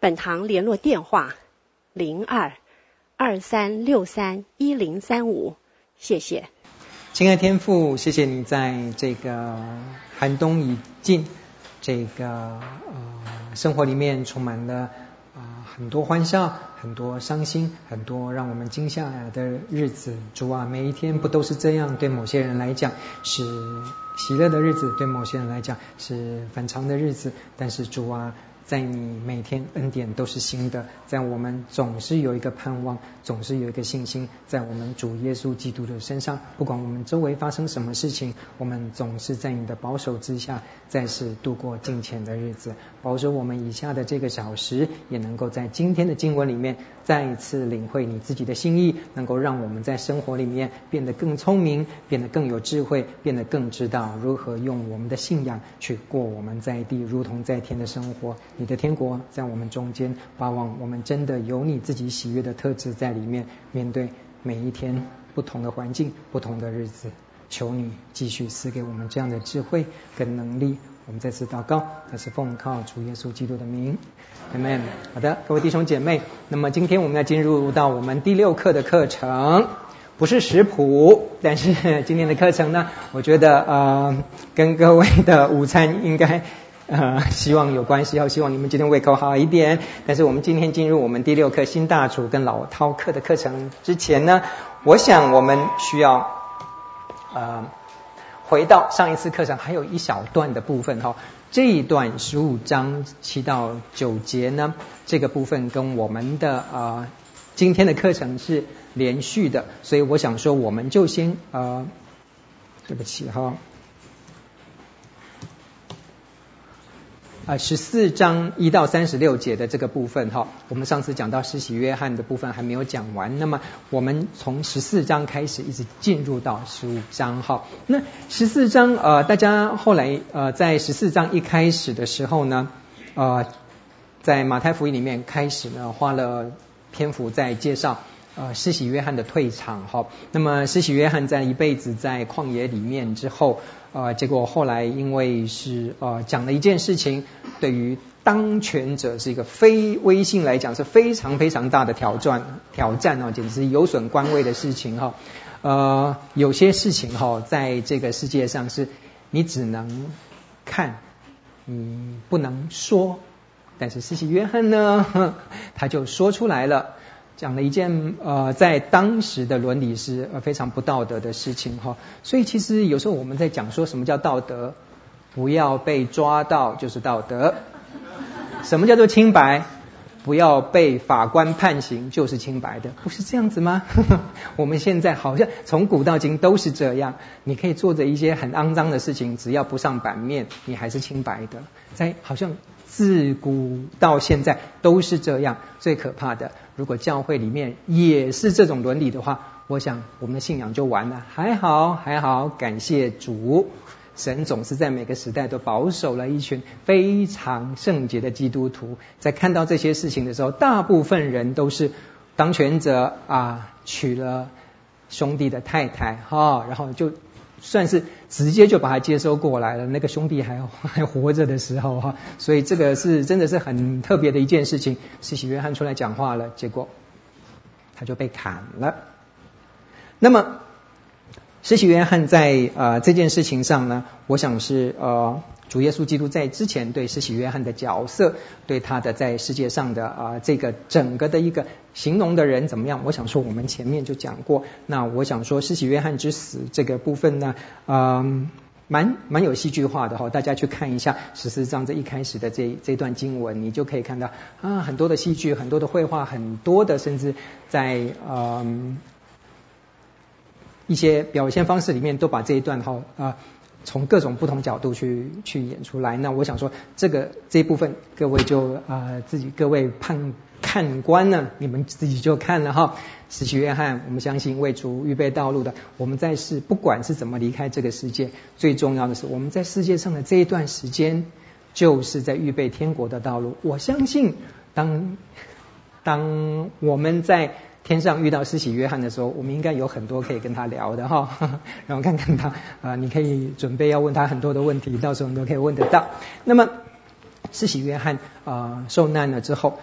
本堂联络电话：零二二三六三一零三五。谢谢。亲爱天父，谢谢你在这个寒冬已尽，这个呃生活里面充满了啊、呃、很多欢笑，很多伤心，很多让我们惊吓的日子。主啊，每一天不都是这样？对某些人来讲是喜乐的日子，对某些人来讲是反常的日子。但是主啊。在你每天恩典都是新的，在我们总是有一个盼望，总是有一个信心，在我们主耶稣基督的身上，不管我们周围发生什么事情，我们总是在你的保守之下，再次度过金钱的日子。保守我们以下的这个小时，也能够在今天的经文里面再一次领会你自己的心意，能够让我们在生活里面变得更聪明，变得更有智慧，变得更知道如何用我们的信仰去过我们在地如同在天的生活。你的天国在我们中间，盼望我们真的有你自己喜悦的特质在里面，面对每一天不同的环境、不同的日子，求你继续赐给我们这样的智慧跟能力。我们再次祷告，那是奉靠主耶稣基督的名，Amen。好的，各位弟兄姐妹，那么今天我们要进入到我们第六课的课程，不是食谱，但是今天的课程呢，我觉得呃，跟各位的午餐应该。呃，希望有关系，要希望你们今天胃口好一点。但是我们今天进入我们第六课新大厨跟老饕课的课程之前呢，我想我们需要呃回到上一次课程还有一小段的部分哈。这一段十五章七到九节呢，这个部分跟我们的啊今天的课程是连续的，所以我想说我们就先啊，对不起哈。啊，十四章一到三十六节的这个部分哈，我们上次讲到施洗约翰的部分还没有讲完，那么我们从十四章开始一直进入到十五章哈。那十四章呃，大家后来呃在十四章一开始的时候呢，呃，在马太福音里面开始呢花了篇幅在介绍呃施洗约翰的退场哈。那么施洗约翰在一辈子在旷野里面之后。呃，结果后来因为是呃讲了一件事情，对于当权者是一个非威信来讲是非常非常大的挑战挑战哦，简直是有损官威的事情哈。呃，有些事情哈，在这个世界上是你只能看，你不能说，但是施洗约翰呢，他就说出来了。讲了一件呃，在当时的伦理是呃非常不道德的事情哈，所以其实有时候我们在讲说什么叫道德，不要被抓到就是道德。什么叫做清白？不要被法官判刑就是清白的，不是这样子吗？我们现在好像从古到今都是这样，你可以做着一些很肮脏的事情，只要不上版面，你还是清白的。在好像。自古到现在都是这样，最可怕的，如果教会里面也是这种伦理的话，我想我们的信仰就完了。还好，还好，感谢主，神总是在每个时代都保守了一群非常圣洁的基督徒。在看到这些事情的时候，大部分人都是当权者啊，娶了兄弟的太太哈，然后就。算是直接就把他接收过来了，那个兄弟还 还活着的时候哈，所以这个是真的是很特别的一件事情。施洗约翰出来讲话了，结果他就被砍了。那么施洗约翰在呃这件事情上呢，我想是呃。主耶稣基督在之前对施洗约翰的角色，对他的在世界上的啊这个整个的一个形容的人怎么样？我想说我们前面就讲过。那我想说施洗约翰之死这个部分呢，嗯，蛮蛮有戏剧化的哈。大家去看一下十四章这一开始的这这段经文，你就可以看到啊很多的戏剧，很多的绘画，很多的甚至在嗯一些表现方式里面都把这一段哈啊。从各种不同角度去去演出来，那我想说，这个这一部分各位就啊、自己各位判看官呢，你们自己就看了哈。施洗约翰，我们相信为主预备道路的。我们在世不管是怎么离开这个世界，最重要的是我们在世界上的这一段时间，就是在预备天国的道路。我相信当当我们在天上遇到施洗约翰的时候，我们应该有很多可以跟他聊的哈。然后看看他啊，你可以准备要问他很多的问题，到时候你都可以问得到。那么施洗约翰啊受难了之后，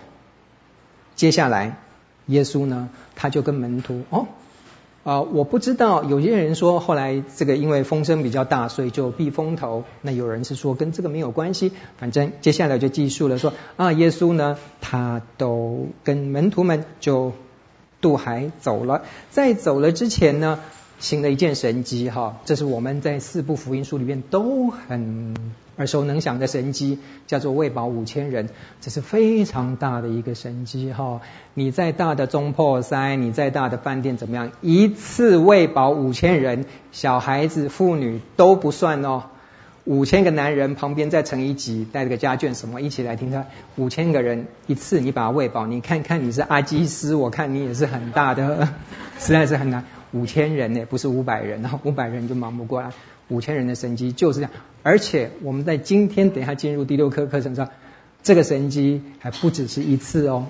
接下来。耶稣呢，他就跟门徒哦，啊、我不知道，有些人说后来这个因为风声比较大，所以就避风头。那有人是说跟这个没有关系，反正接下来就记述了说啊，耶稣呢，他都跟门徒们就渡海走了，在走了之前呢。行了一件神迹哈，这是我们在四部福音书里面都很耳熟能详的神迹，叫做喂饱五千人，这是非常大的一个神迹哈。你再大的中破塞，你再大的饭店怎么样，一次喂饱五千人，小孩子、妇女都不算哦。五千个男人旁边再乘以几，带着个家眷什么一起来听他。五千个人一次你把他喂饱，你看看你是阿基师，我看你也是很大的，实在是很难。五千人呢，不是五百人，然后五百人就忙不过来。五千人的神迹就是这样，而且我们在今天等一下进入第六课课程上，这个神迹还不只是一次哦，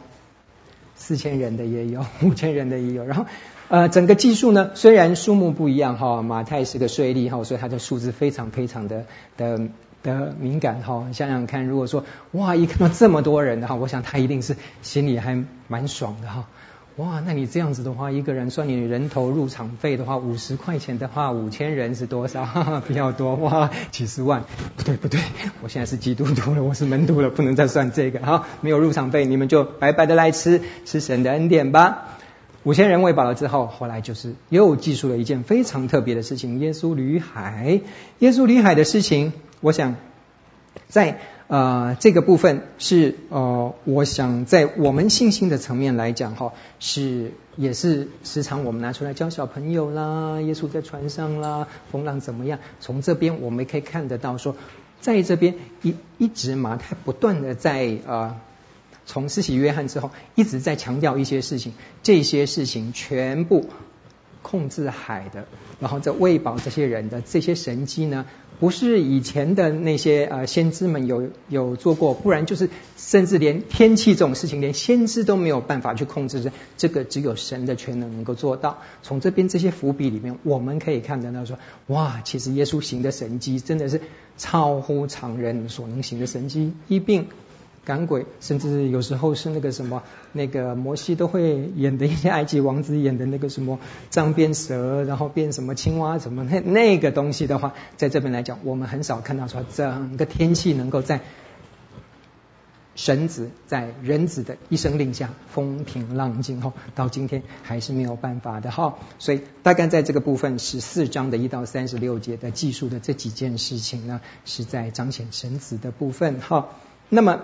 四千人的也有，五千人的也有。然后呃，整个技术呢，虽然数目不一样哈，马太是个税吏哈，所以他的数字非常非常的的的敏感哈。想想看，如果说哇，一看到这么多人的话，我想他一定是心里还蛮爽的哈。哇，那你这样子的话，一个人算你人头入场费的话，五十块钱的话，五千人是多少？哈哈，比较多哇，几十万。不对不对，我现在是基督徒了，我是门徒了，不能再算这个。好，没有入场费，你们就白白的来吃吃神的恩典吧。五千人喂饱了之后，后来就是又记述了一件非常特别的事情：耶稣旅海。耶稣旅海的事情，我想在。呃，这个部分是呃，我想在我们信心的层面来讲哈，是也是时常我们拿出来教小朋友啦，耶稣在船上啦，风浪怎么样？从这边我们可以看得到说，在这边一一直马太不断的在呃，从施洗约翰之后一直在强调一些事情，这些事情全部控制海的，然后在喂饱这些人的这些神迹呢。不是以前的那些呃先知们有有做过，不然就是甚至连天气这种事情，连先知都没有办法去控制，这个只有神的全能能够做到。从这边这些伏笔里面，我们可以看得到说，哇，其实耶稣行的神迹真的是超乎常人所能行的神迹，一并。赶鬼，甚至有时候是那个什么，那个摩西都会演的一些埃及王子演的那个什么杖变蛇，然后变什么青蛙什么那那个东西的话，在这边来讲，我们很少看到说整个天气能够在神子在人子的一声令下风平浪静后，到今天还是没有办法的哈。所以大概在这个部分十四章的一到三十六节的记述的这几件事情呢，是在彰显神子的部分哈。那么。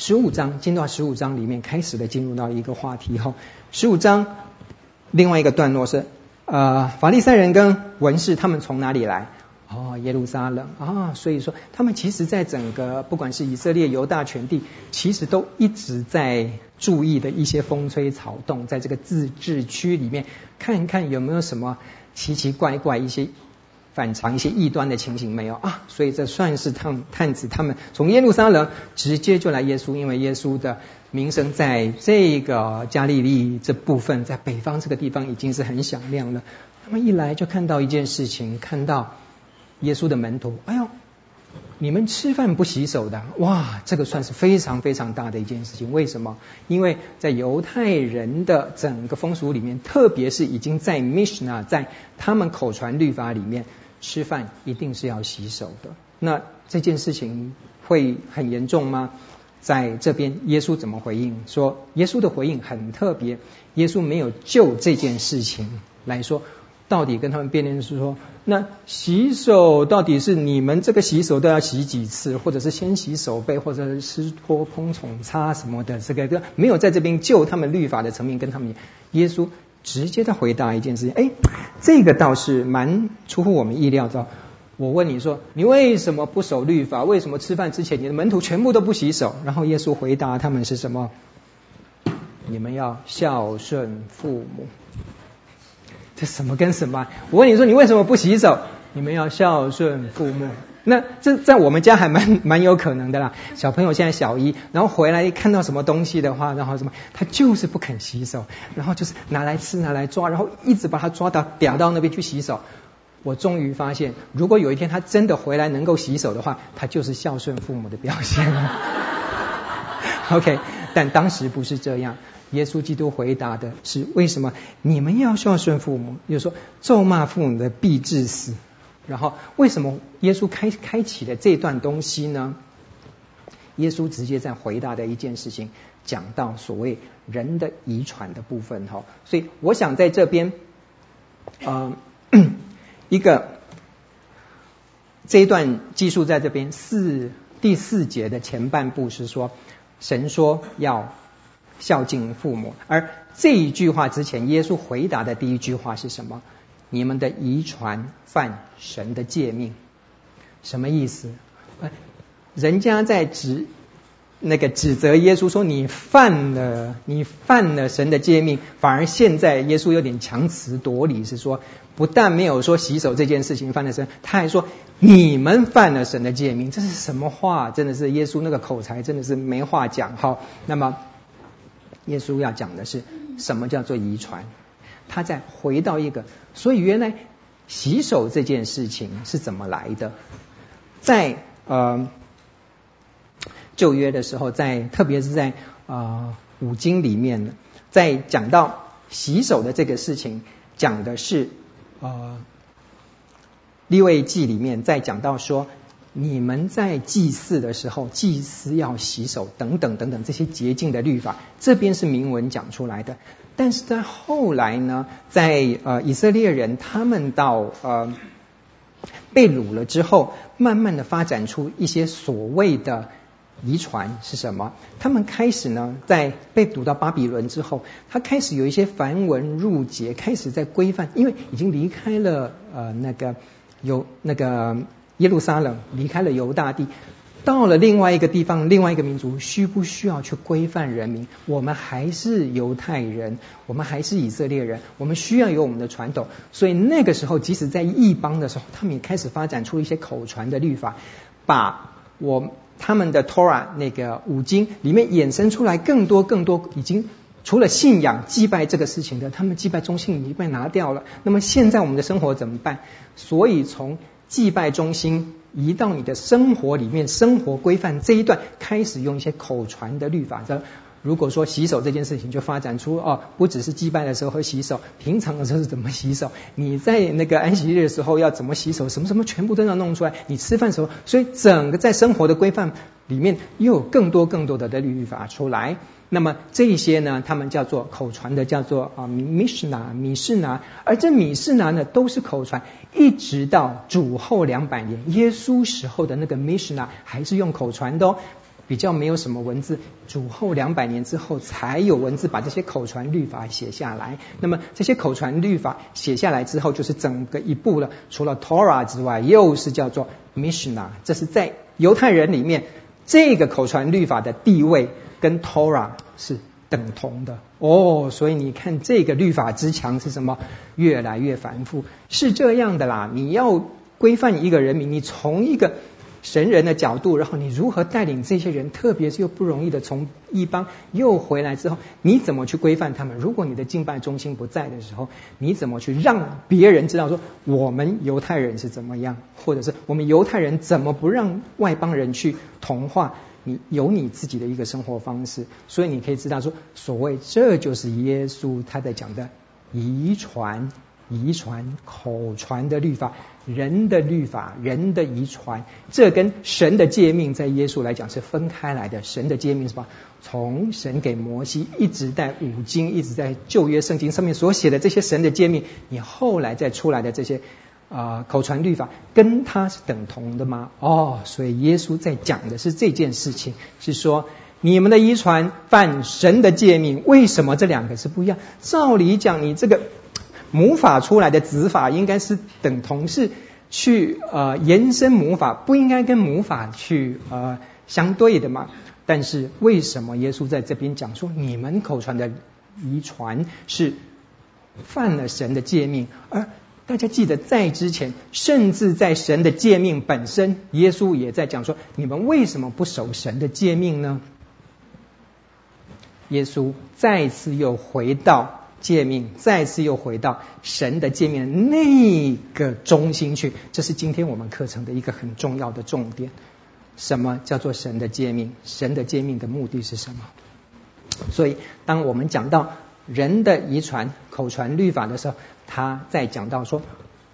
十五章进到十五章里面，开始的进入到一个话题哈。十五章另外一个段落是，呃，法利赛人跟文士他们从哪里来？哦，耶路撒冷啊，所以说他们其实在整个不管是以色列、犹大全地，其实都一直在注意的一些风吹草动，在这个自治区里面，看一看有没有什么奇奇怪怪一些。反常一些异端的情形没有啊？所以这算是探探子他们从耶路撒冷直接就来耶稣，因为耶稣的名声在这个加利利这部分，在北方这个地方已经是很响亮了。他们一来就看到一件事情，看到耶稣的门徒，哎呦，你们吃饭不洗手的，哇，这个算是非常非常大的一件事情。为什么？因为在犹太人的整个风俗里面，特别是已经在 Mishnah 在他们口传律法里面。吃饭一定是要洗手的，那这件事情会很严重吗？在这边，耶稣怎么回应？说耶稣的回应很特别，耶稣没有就这件事情来说，到底跟他们辩论是说，那洗手到底是你们这个洗手都要洗几次，或者是先洗手背，或者是湿拖蓬虫擦什么的，这个没有在这边就他们律法的层面跟他们耶稣。直接的回答一件事情，哎，这个倒是蛮出乎我们意料的。我问你说，你为什么不守律法？为什么吃饭之前你的门徒全部都不洗手？然后耶稣回答他们是什么？你们要孝顺父母。这什么跟什么？我问你说，你为什么不洗手？你们要孝顺父母。那这在我们家还蛮 蛮有可能的啦。小朋友现在小一，然后回来一看到什么东西的话，然后什么，他就是不肯洗手，然后就是拿来吃拿来抓，然后一直把他抓到嗲到那边去洗手。我终于发现，如果有一天他真的回来能够洗手的话，他就是孝顺父母的表现了。OK，但当时不是这样。耶稣基督回答的是：为什么你们要孝顺父母？就是说，咒骂父母的必致死。然后，为什么耶稣开开启了这段东西呢？耶稣直接在回答的一件事情，讲到所谓人的遗传的部分哈。所以，我想在这边，呃，一个这一段记述在这边四第四节的前半部是说，神说要孝敬父母，而这一句话之前，耶稣回答的第一句话是什么？你们的遗传犯神的诫命，什么意思？人家在指那个指责耶稣说，你犯了你犯了神的诫命，反而现在耶稣有点强词夺理，是说不但没有说洗手这件事情犯了神，他还说你们犯了神的诫命，这是什么话？真的是耶稣那个口才真的是没话讲。哈，那么耶稣要讲的是什么叫做遗传？他再回到一个，所以原来洗手这件事情是怎么来的？在呃旧约的时候，在特别是在、呃、五经里面，在讲到洗手的这个事情，讲的是呃利未记里面在讲到说，你们在祭祀的时候，祭司要洗手等等等等这些洁净的律法，这边是明文讲出来的。但是在后来呢，在呃以色列人他们到呃被掳了之后，慢慢的发展出一些所谓的遗传是什么？他们开始呢，在被掳到巴比伦之后，他开始有一些繁文縟节，开始在规范，因为已经离开了呃那个有那个耶路撒冷，离开了犹大地。到了另外一个地方，另外一个民族，需不需要去规范人民？我们还是犹太人，我们还是以色列人，我们需要有我们的传统。所以那个时候，即使在异邦的时候，他们也开始发展出一些口传的律法，把我他们的 Torah 那个五经里面衍生出来更多更多，已经除了信仰祭拜这个事情的，他们祭拜中心已经被拿掉了。那么现在我们的生活怎么办？所以从祭拜中心移到你的生活里面，生活规范这一段开始用一些口传的律法。则如果说洗手这件事情，就发展出哦，不只是祭拜的时候会洗手，平常的时候是怎么洗手？你在那个安息日的时候要怎么洗手？什么什么全部都要弄出来。你吃饭的时候，所以整个在生活的规范里面又有更多更多的的律法出来。那么这一些呢，他们叫做口传的，叫做啊米士拿、米士拿，而这米士拿呢，都是口传，一直到主后两百年，耶稣时候的那个米士拿还是用口传的哦，比较没有什么文字。主后两百年之后才有文字，把这些口传律法写下来。那么这些口传律法写下来之后，就是整个一部了，除了 Torah 之外，又是叫做米士拿。这是在犹太人里面这个口传律法的地位。跟 Torah 是等同的哦，所以你看这个律法之强是什么？越来越繁复，是这样的啦。你要规范一个人民，你从一个神人的角度，然后你如何带领这些人，特别是又不容易的从异邦又回来之后，你怎么去规范他们？如果你的敬拜中心不在的时候，你怎么去让别人知道说我们犹太人是怎么样，或者是我们犹太人怎么不让外邦人去同化？你有你自己的一个生活方式，所以你可以知道说，所谓这就是耶稣他在讲的遗传、遗传、口传的律法，人的律法、人的遗传，这跟神的诫命在耶稣来讲是分开来的。神的诫命是吧？从神给摩西，一直在五经，一直在旧约圣经上面所写的这些神的诫命，你后来再出来的这些。啊、口传律法跟它是等同的吗？哦，所以耶稣在讲的是这件事情，是说你们的遗传犯神的诫命，为什么这两个是不一样？照理讲，你这个母法出来的子法应该是等同，是去呃延伸母法，不应该跟母法去呃相对的嘛。但是为什么耶稣在这边讲说你们口传的遗传是犯了神的诫命？而大家记得在之前，甚至在神的诫命本身，耶稣也在讲说你们为什么不守神的诫命呢？耶稣再次又回到诫命，再次又回到神的诫命那个中心去。这是今天我们课程的一个很重要的重点。什么叫做神的诫命？神的诫命的目的是什么？所以，当我们讲到人的遗传、口传律法的时候，他在讲到说，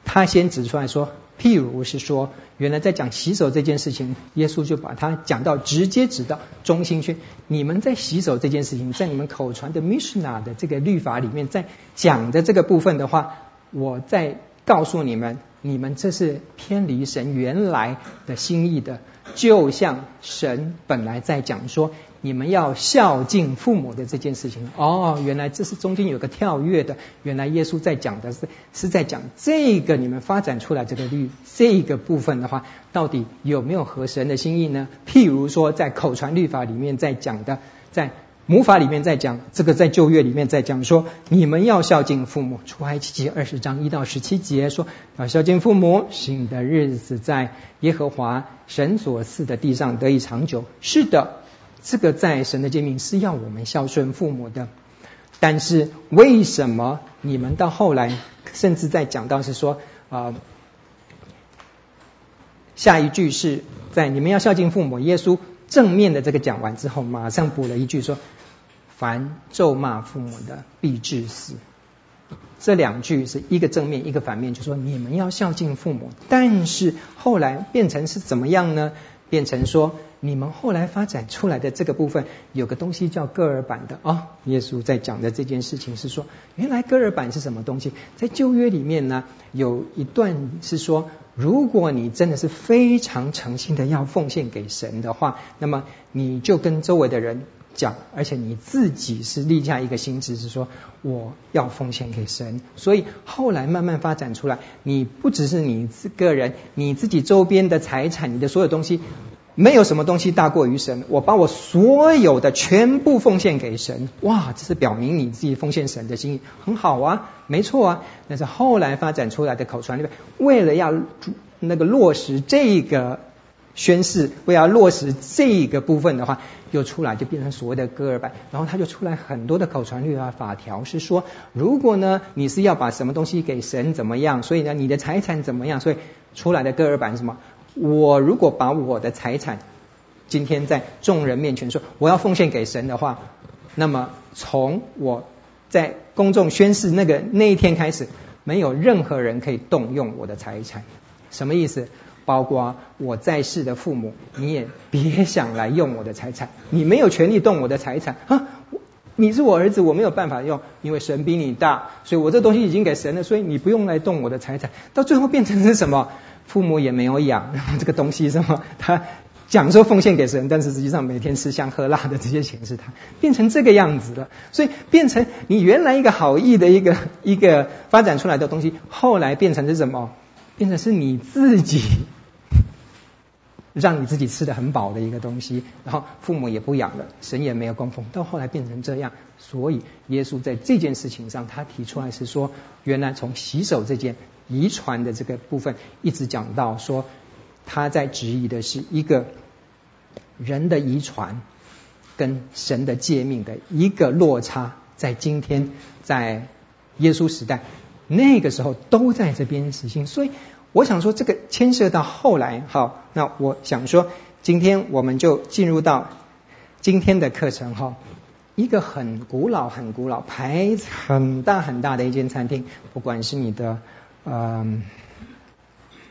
他先指出来说。譬如是说，原来在讲洗手这件事情，耶稣就把它讲到直接指到中心去。你们在洗手这件事情，在你们口传的 mishna 的这个律法里面，在讲的这个部分的话，我在告诉你们，你们这是偏离神原来的心意的，就像神本来在讲说。你们要孝敬父母的这件事情哦，原来这是中间有个跳跃的。原来耶稣在讲的是是在讲这个你们发展出来这个律这个部分的话，到底有没有合神的心意呢？譬如说，在口传律法里面在讲的，在母法里面在讲这个，在旧约里面在讲说，你们要孝敬父母。出埃及记二十章一到十七节说，要孝敬父母，使你的日子在耶和华神所赐的地上得以长久。是的。这个在神的诫命是要我们孝顺父母的，但是为什么你们到后来甚至在讲到是说啊、呃，下一句是在你们要孝敬父母，耶稣正面的这个讲完之后，马上补了一句说：凡咒骂父母的，必致死。这两句是一个正面一个反面，就说你们要孝敬父母，但是后来变成是怎么样呢？变成说。你们后来发展出来的这个部分，有个东西叫歌尔版的哦。耶稣在讲的这件事情是说，原来歌尔版是什么东西？在旧约里面呢，有一段是说，如果你真的是非常诚心的要奉献给神的话，那么你就跟周围的人讲，而且你自己是立下一个心志，是说我要奉献给神。所以后来慢慢发展出来，你不只是你个人，你自己周边的财产，你的所有东西。没有什么东西大过于神。我把我所有的全部奉献给神，哇，这是表明你自己奉献神的心意，很好啊，没错啊。但是后来发展出来的口传里面，为了要那个落实这个宣誓，为了要落实这个部分的话，又出来就变成所谓的歌尔版，然后他就出来很多的口传律啊法条，是说如果呢你是要把什么东西给神怎么样，所以呢你的财产怎么样，所以出来的歌尔版是什么？我如果把我的财产今天在众人面前说我要奉献给神的话，那么从我在公众宣誓那个那一天开始，没有任何人可以动用我的财产。什么意思？包括我在世的父母，你也别想来用我的财产，你没有权利动我的财产啊！你是我儿子，我没有办法用，因为神比你大，所以我这东西已经给神了，所以你不用来动我的财产。到最后变成是什么？父母也没有养然后 这个东西，什么？他讲说奉献给神，但是实际上每天吃香喝辣的这些钱是他变成这个样子了。所以变成你原来一个好意的一个一个发展出来的东西，后来变成是什么？变成是你自己让你自己吃得很饱的一个东西，然后父母也不养了，神也没有供奉，到后来变成这样。所以耶稣在这件事情上，他提出来是说，原来从洗手这件。遗传的这个部分，一直讲到说，他在质疑的是一个人的遗传跟神的诫命的一个落差，在今天在耶稣时代那个时候都在这边实行，所以我想说这个牵涉到后来，好，那我想说今天我们就进入到今天的课程哈，一个很古老很古老排很大很大的一间餐厅，不管是你的。嗯，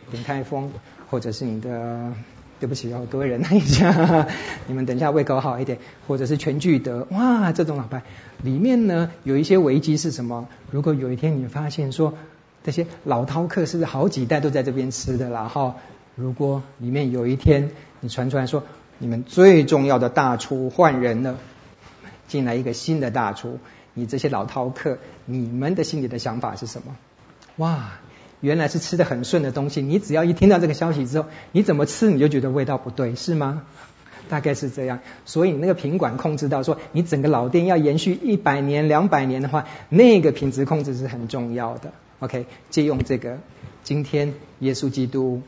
鼎泰丰，或者是你的，对不起哦，各位忍一下，你们等一下胃口好一点，或者是全聚德，哇，这种老牌，里面呢有一些危机是什么？如果有一天你发现说，这些老饕客是好几代都在这边吃的，然后如果里面有一天你传出来说，你们最重要的大厨换人了，进来一个新的大厨，你这些老饕客，你们的心里的想法是什么？哇，原来是吃得很顺的东西，你只要一听到这个消息之后，你怎么吃你就觉得味道不对，是吗？大概是这样。所以那个品管控制到说，你整个老店要延续一百年、两百年的话，那个品质控制是很重要的。OK，借用这个，今天耶稣基督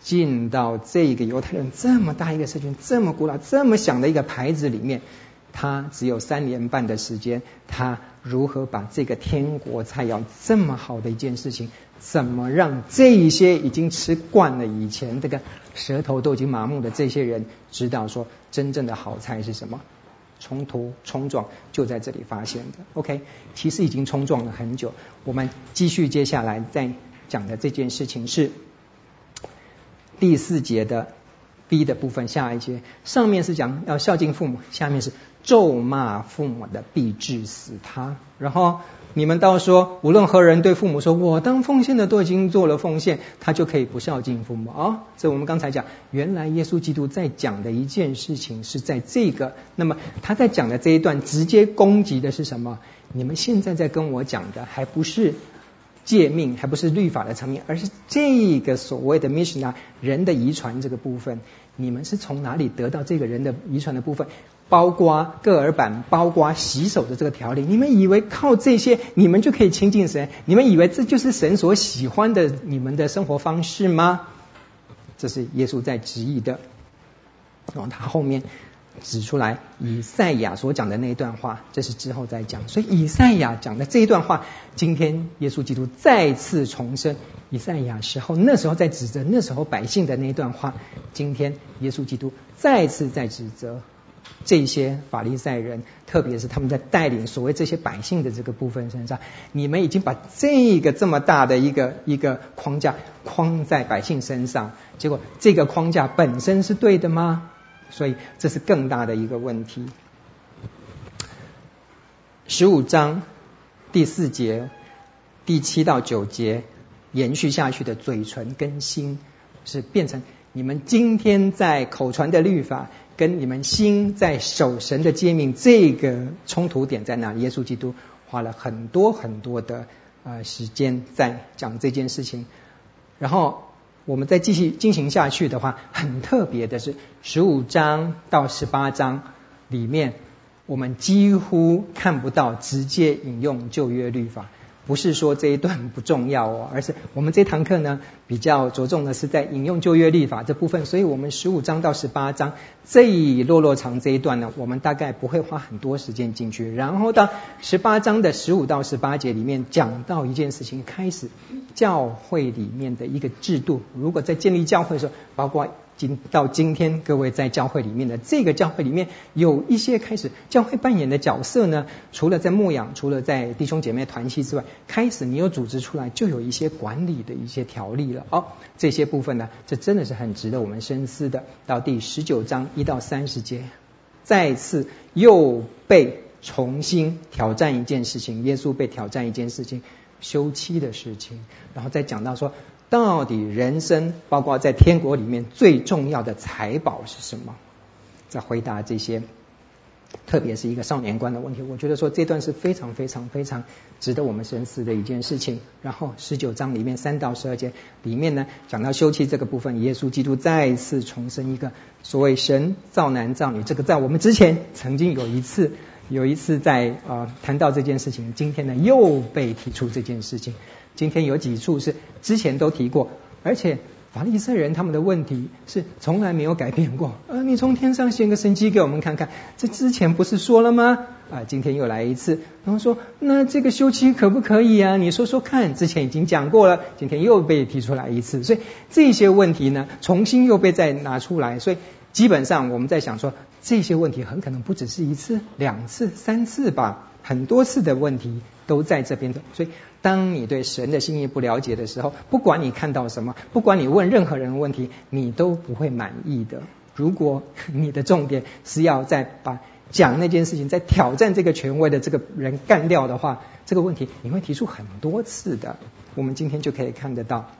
进到这个犹太人这么大一个社群、这么古老、这么响的一个牌子里面，他只有三年半的时间，他如何把这个天国菜肴这么好的一件事情，怎么让这一些已经吃惯了以前这个舌头都已经麻木的这些人知道说，真正的好菜是什么？冲突冲撞就在这里发现的。OK，其实已经冲撞了很久。我们继续接下来再讲的这件事情是第四节的 B 的部分，下一节上面是讲要孝敬父母，下面是咒骂父母的必致死他。然后。你们倒说，无论何人对父母说“我当奉献的都已经做了奉献”，他就可以不孝敬父母啊、哦？这我们刚才讲，原来耶稣基督在讲的一件事情是在这个。那么他在讲的这一段，直接攻击的是什么？你们现在在跟我讲的，还不是诫命，还不是律法的层面，而是这个所谓的 mishna 人的遗传这个部分。你们是从哪里得到这个人的遗传的部分？包括个耳板，包括洗手的这个条例，你们以为靠这些你们就可以亲近神？你们以为这就是神所喜欢的你们的生活方式吗？这是耶稣在质疑的。然后他后面指出来以赛亚所讲的那一段话，这是之后再讲。所以以赛亚讲的这一段话，今天耶稣基督再次重申以赛亚时候那时候在指责那时候百姓的那一段话，今天耶稣基督再次在指责。这些法利赛人，特别是他们在带领所谓这些百姓的这个部分身上，你们已经把这个这么大的一个一个框架框在百姓身上，结果这个框架本身是对的吗？所以这是更大的一个问题。十五章第四节第七到九节延续下去的嘴唇跟心，是变成你们今天在口传的律法。跟你们心在守神的诫命，这个冲突点在哪？耶稣基督花了很多很多的呃时间在讲这件事情。然后我们再继续进行下去的话，很特别的是十五章到十八章里面，我们几乎看不到直接引用旧约律法。不是说这一段不重要哦，而是我们这堂课呢比较着重的是在引用旧约律法这部分，所以我们十五章到十八章这一落落长这一段呢，我们大概不会花很多时间进去。然后到十八章的十五到十八节里面讲到一件事情，开始教会里面的一个制度，如果在建立教会的时候，包括。今到今天，各位在教会里面的这个教会里面，有一些开始教会扮演的角色呢。除了在牧养，除了在弟兄姐妹团契之外，开始你有组织出来，就有一些管理的一些条例了。哦，这些部分呢，这真的是很值得我们深思的。到第十九章一到三十节，再次又被重新挑战一件事情，耶稣被挑战一件事情，休妻的事情，然后再讲到说。到底人生，包括在天国里面最重要的财宝是什么？在回答这些，特别是一个少年观的问题，我觉得说这段是非常非常非常值得我们深思的一件事情。然后十九章里面三到十二节里面呢，讲到休妻这个部分，耶稣基督再次重申一个所谓神造男造女，这个在我们之前曾经有一次有一次在啊、呃、谈到这件事情，今天呢又被提出这件事情。今天有几处是之前都提过，而且法利赛人他们的问题是从来没有改变过。呃，你从天上显个神迹给我们看看，这之前不是说了吗？啊，今天又来一次，然后说那这个休妻可不可以啊？你说说看，之前已经讲过了，今天又被提出来一次，所以这些问题呢，重新又被再拿出来，所以基本上我们在想说，这些问题很可能不只是一次、两次、三次吧，很多次的问题都在这边的，所以。当你对神的心意不了解的时候，不管你看到什么，不管你问任何人的问题，你都不会满意的。如果你的重点是要再把讲那件事情，再挑战这个权威的这个人干掉的话，这个问题你会提出很多次的。我们今天就可以看得到，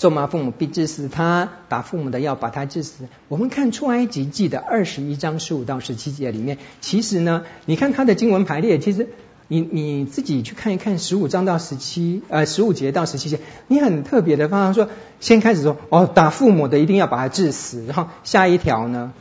咒骂父母必致死他，打父母的要把他致死。我们看出埃及记的二十一章十五到十七节里面，其实呢，你看他的经文排列，其实。你你自己去看一看十五章到十七呃十五节到十七节，你很特别的方法说，先开始说哦打父母的一定要把他致死，然后下一条呢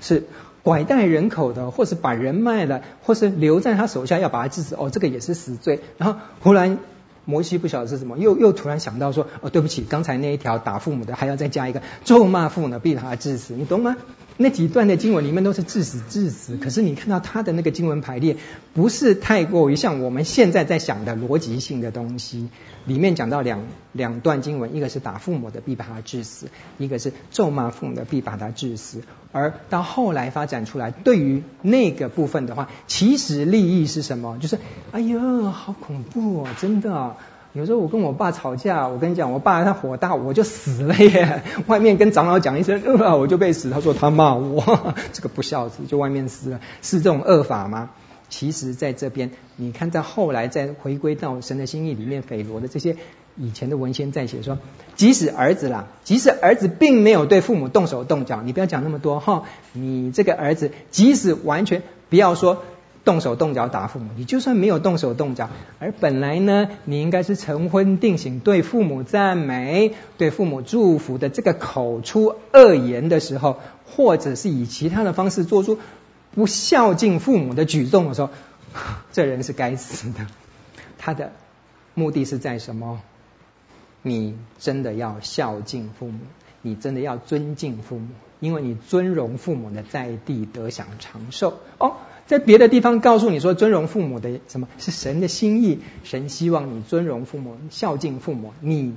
是拐带人口的，或是把人卖了，或是留在他手下要把他致死，哦，这个也是死罪。然后忽然摩西不晓得是什么，又又突然想到说，哦，对不起，刚才那一条打父母的还要再加一个咒骂父母的，必把他治死，你懂吗？那几段的经文里面都是致死致死，可是你看到他的那个经文排列，不是太过于像我们现在在想的逻辑性的东西。里面讲到两两段经文，一个是打父母的必把他致死，一个是咒骂父母的必把他致死。而到后来发展出来，对于那个部分的话，其实利益是什么？就是哎呦，好恐怖哦，真的。有时候我跟我爸吵架，我跟你讲，我爸他火大，我就死了耶。外面跟长老讲一声，呃，我就被死。他说他骂我，这个不孝子，就外面死了，是这种恶法吗？其实在这边，你看在后来再回归到神的心意里面，斐罗的这些以前的文献在写说，即使儿子啦，即使儿子并没有对父母动手动脚，你不要讲那么多哈，你这个儿子即使完全不要说。动手动脚打父母，你就算没有动手动脚，而本来呢，你应该是成婚定型，对父母赞美、对父母祝福的这个口出恶言的时候，或者是以其他的方式做出不孝敬父母的举动的时候，这人是该死的。他的目的是在什么？你真的要孝敬父母，你真的要尊敬父母，因为你尊荣父母的在地得享长寿哦。在别的地方告诉你说，尊荣父母的什么是神的心意？神希望你尊荣父母、孝敬父母，你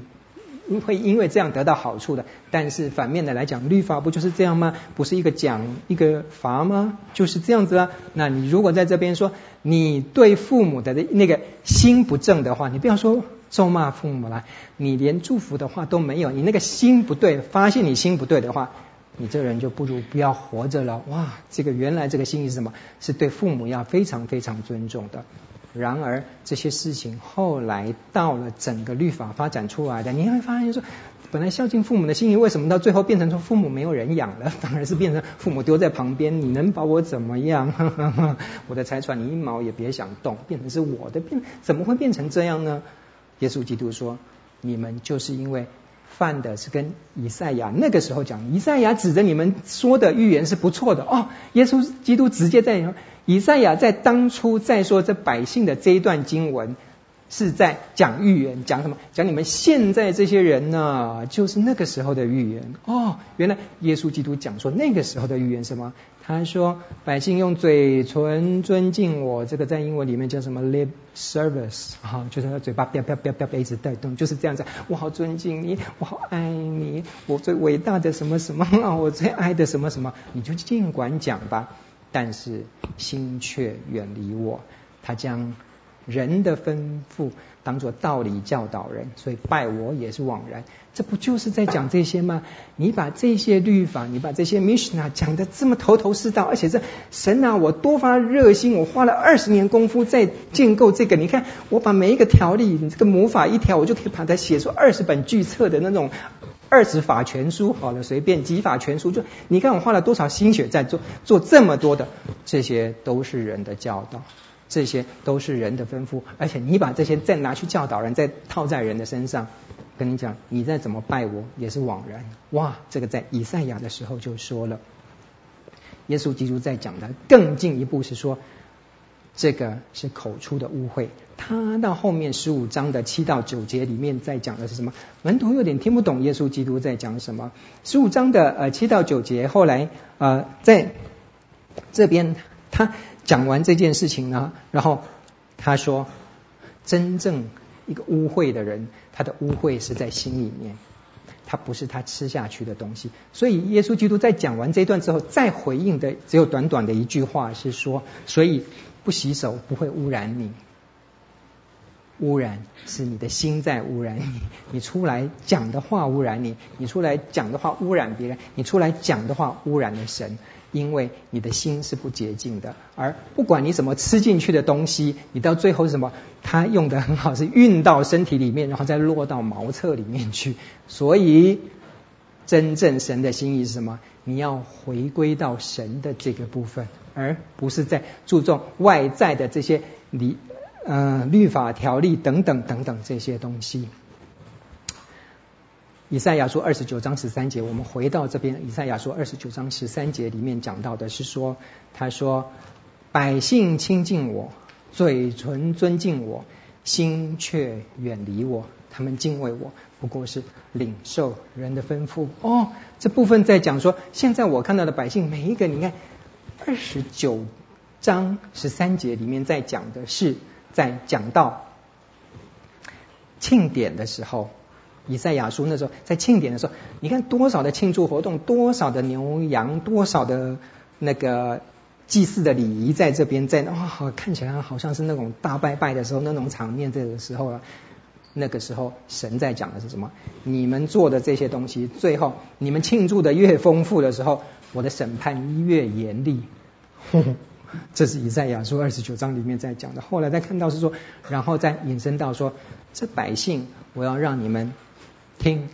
会因为这样得到好处的。但是反面的来讲，律法不就是这样吗？不是一个奖一个罚吗？就是这样子啊。那你如果在这边说你对父母的那个心不正的话，你不要说咒骂父母了，你连祝福的话都没有，你那个心不对，发现你心不对的话。你这人就不如不要活着了。哇，这个原来这个心意是什么？是对父母要非常非常尊重的。然而这些事情后来到了整个律法发展出来的，你会发现说，本来孝敬父母的心意，为什么到最后变成说父母没有人养了，反而是变成父母丢在旁边，你能把我怎么样？我的财产你一毛也别想动，变成是我的，变怎么会变成这样呢？耶稣基督说，你们就是因为。犯的是跟以赛亚那个时候讲，以赛亚指着你们说的预言是不错的哦。耶稣基督直接在以赛亚在当初在说这百姓的这一段经文。是在讲预言，讲什么？讲你们现在这些人呢，就是那个时候的预言哦。原来耶稣基督讲说那个时候的预言什么？他说百姓用嘴唇尊敬我，这个在英文里面叫什么？lip service 哈、就是他嘴巴啪啪啪啪啪一直带动，就是这样子。我好尊敬你，我好爱你，我最伟大的什么什么，我最爱的什么什么，你就尽管讲吧。但是心却远离我，他将。人的吩咐当做道理教导人，所以拜我也是枉然。这不就是在讲这些吗？你把这些律法，你把这些 Mishnah 讲得这么头头是道，而且这神啊，我多发热心，我花了二十年功夫在建构这个。你看，我把每一个条例，你这个魔法一条，我就可以把它写出二十本巨册的那种二十法全书。好了，随便几法全书，就你看我花了多少心血在做做这么多的，这些都是人的教导。这些都是人的吩咐，而且你把这些再拿去教导人，再套在人的身上，跟你讲，你再怎么拜我也是枉然。哇，这个在以赛亚的时候就说了。耶稣基督在讲的更进一步是说，这个是口出的污秽。他到后面十五章的七到九节里面在讲的是什么？门徒有点听不懂耶稣基督在讲什么。十五章的呃七到九节，后来呃在这边他。讲完这件事情呢，然后他说：“真正一个污秽的人，他的污秽是在心里面，他不是他吃下去的东西。所以耶稣基督在讲完这段之后，再回应的只有短短的一句话是说：所以不洗手不会污染你，污染是你的心在污染你，你出来讲的话污染你，你出来讲的话污染别人，你出来讲的话污染了神。”因为你的心是不洁净的，而不管你怎么吃进去的东西，你到最后是什么？它用的很好，是运到身体里面，然后再落到茅厕里面去。所以，真正神的心意是什么？你要回归到神的这个部分，而不是在注重外在的这些律呃律法条例等等等等这些东西。以赛亚书二十九章十三节，我们回到这边，以赛亚书二十九章十三节里面讲到的是说，他说百姓亲近我，嘴唇尊敬我，心却远离我。他们敬畏我，不过是领受人的吩咐。哦，这部分在讲说，现在我看到的百姓每一个，你看二十九章十三节里面在讲的是，在讲到庆典的时候。以赛亚书那时候在庆典的时候，你看多少的庆祝活动，多少的牛羊，多少的那个祭祀的礼仪在这边，在哇、哦，看起来好像是那种大拜拜的时候那种场面。这个时候啊，那个时候神在讲的是什么？你们做的这些东西，最后你们庆祝的越丰富的时候，我的审判越严厉。这是以赛亚书二十九章里面在讲的。后来再看到是说，然后再引申到说，这百姓我要让你们。听，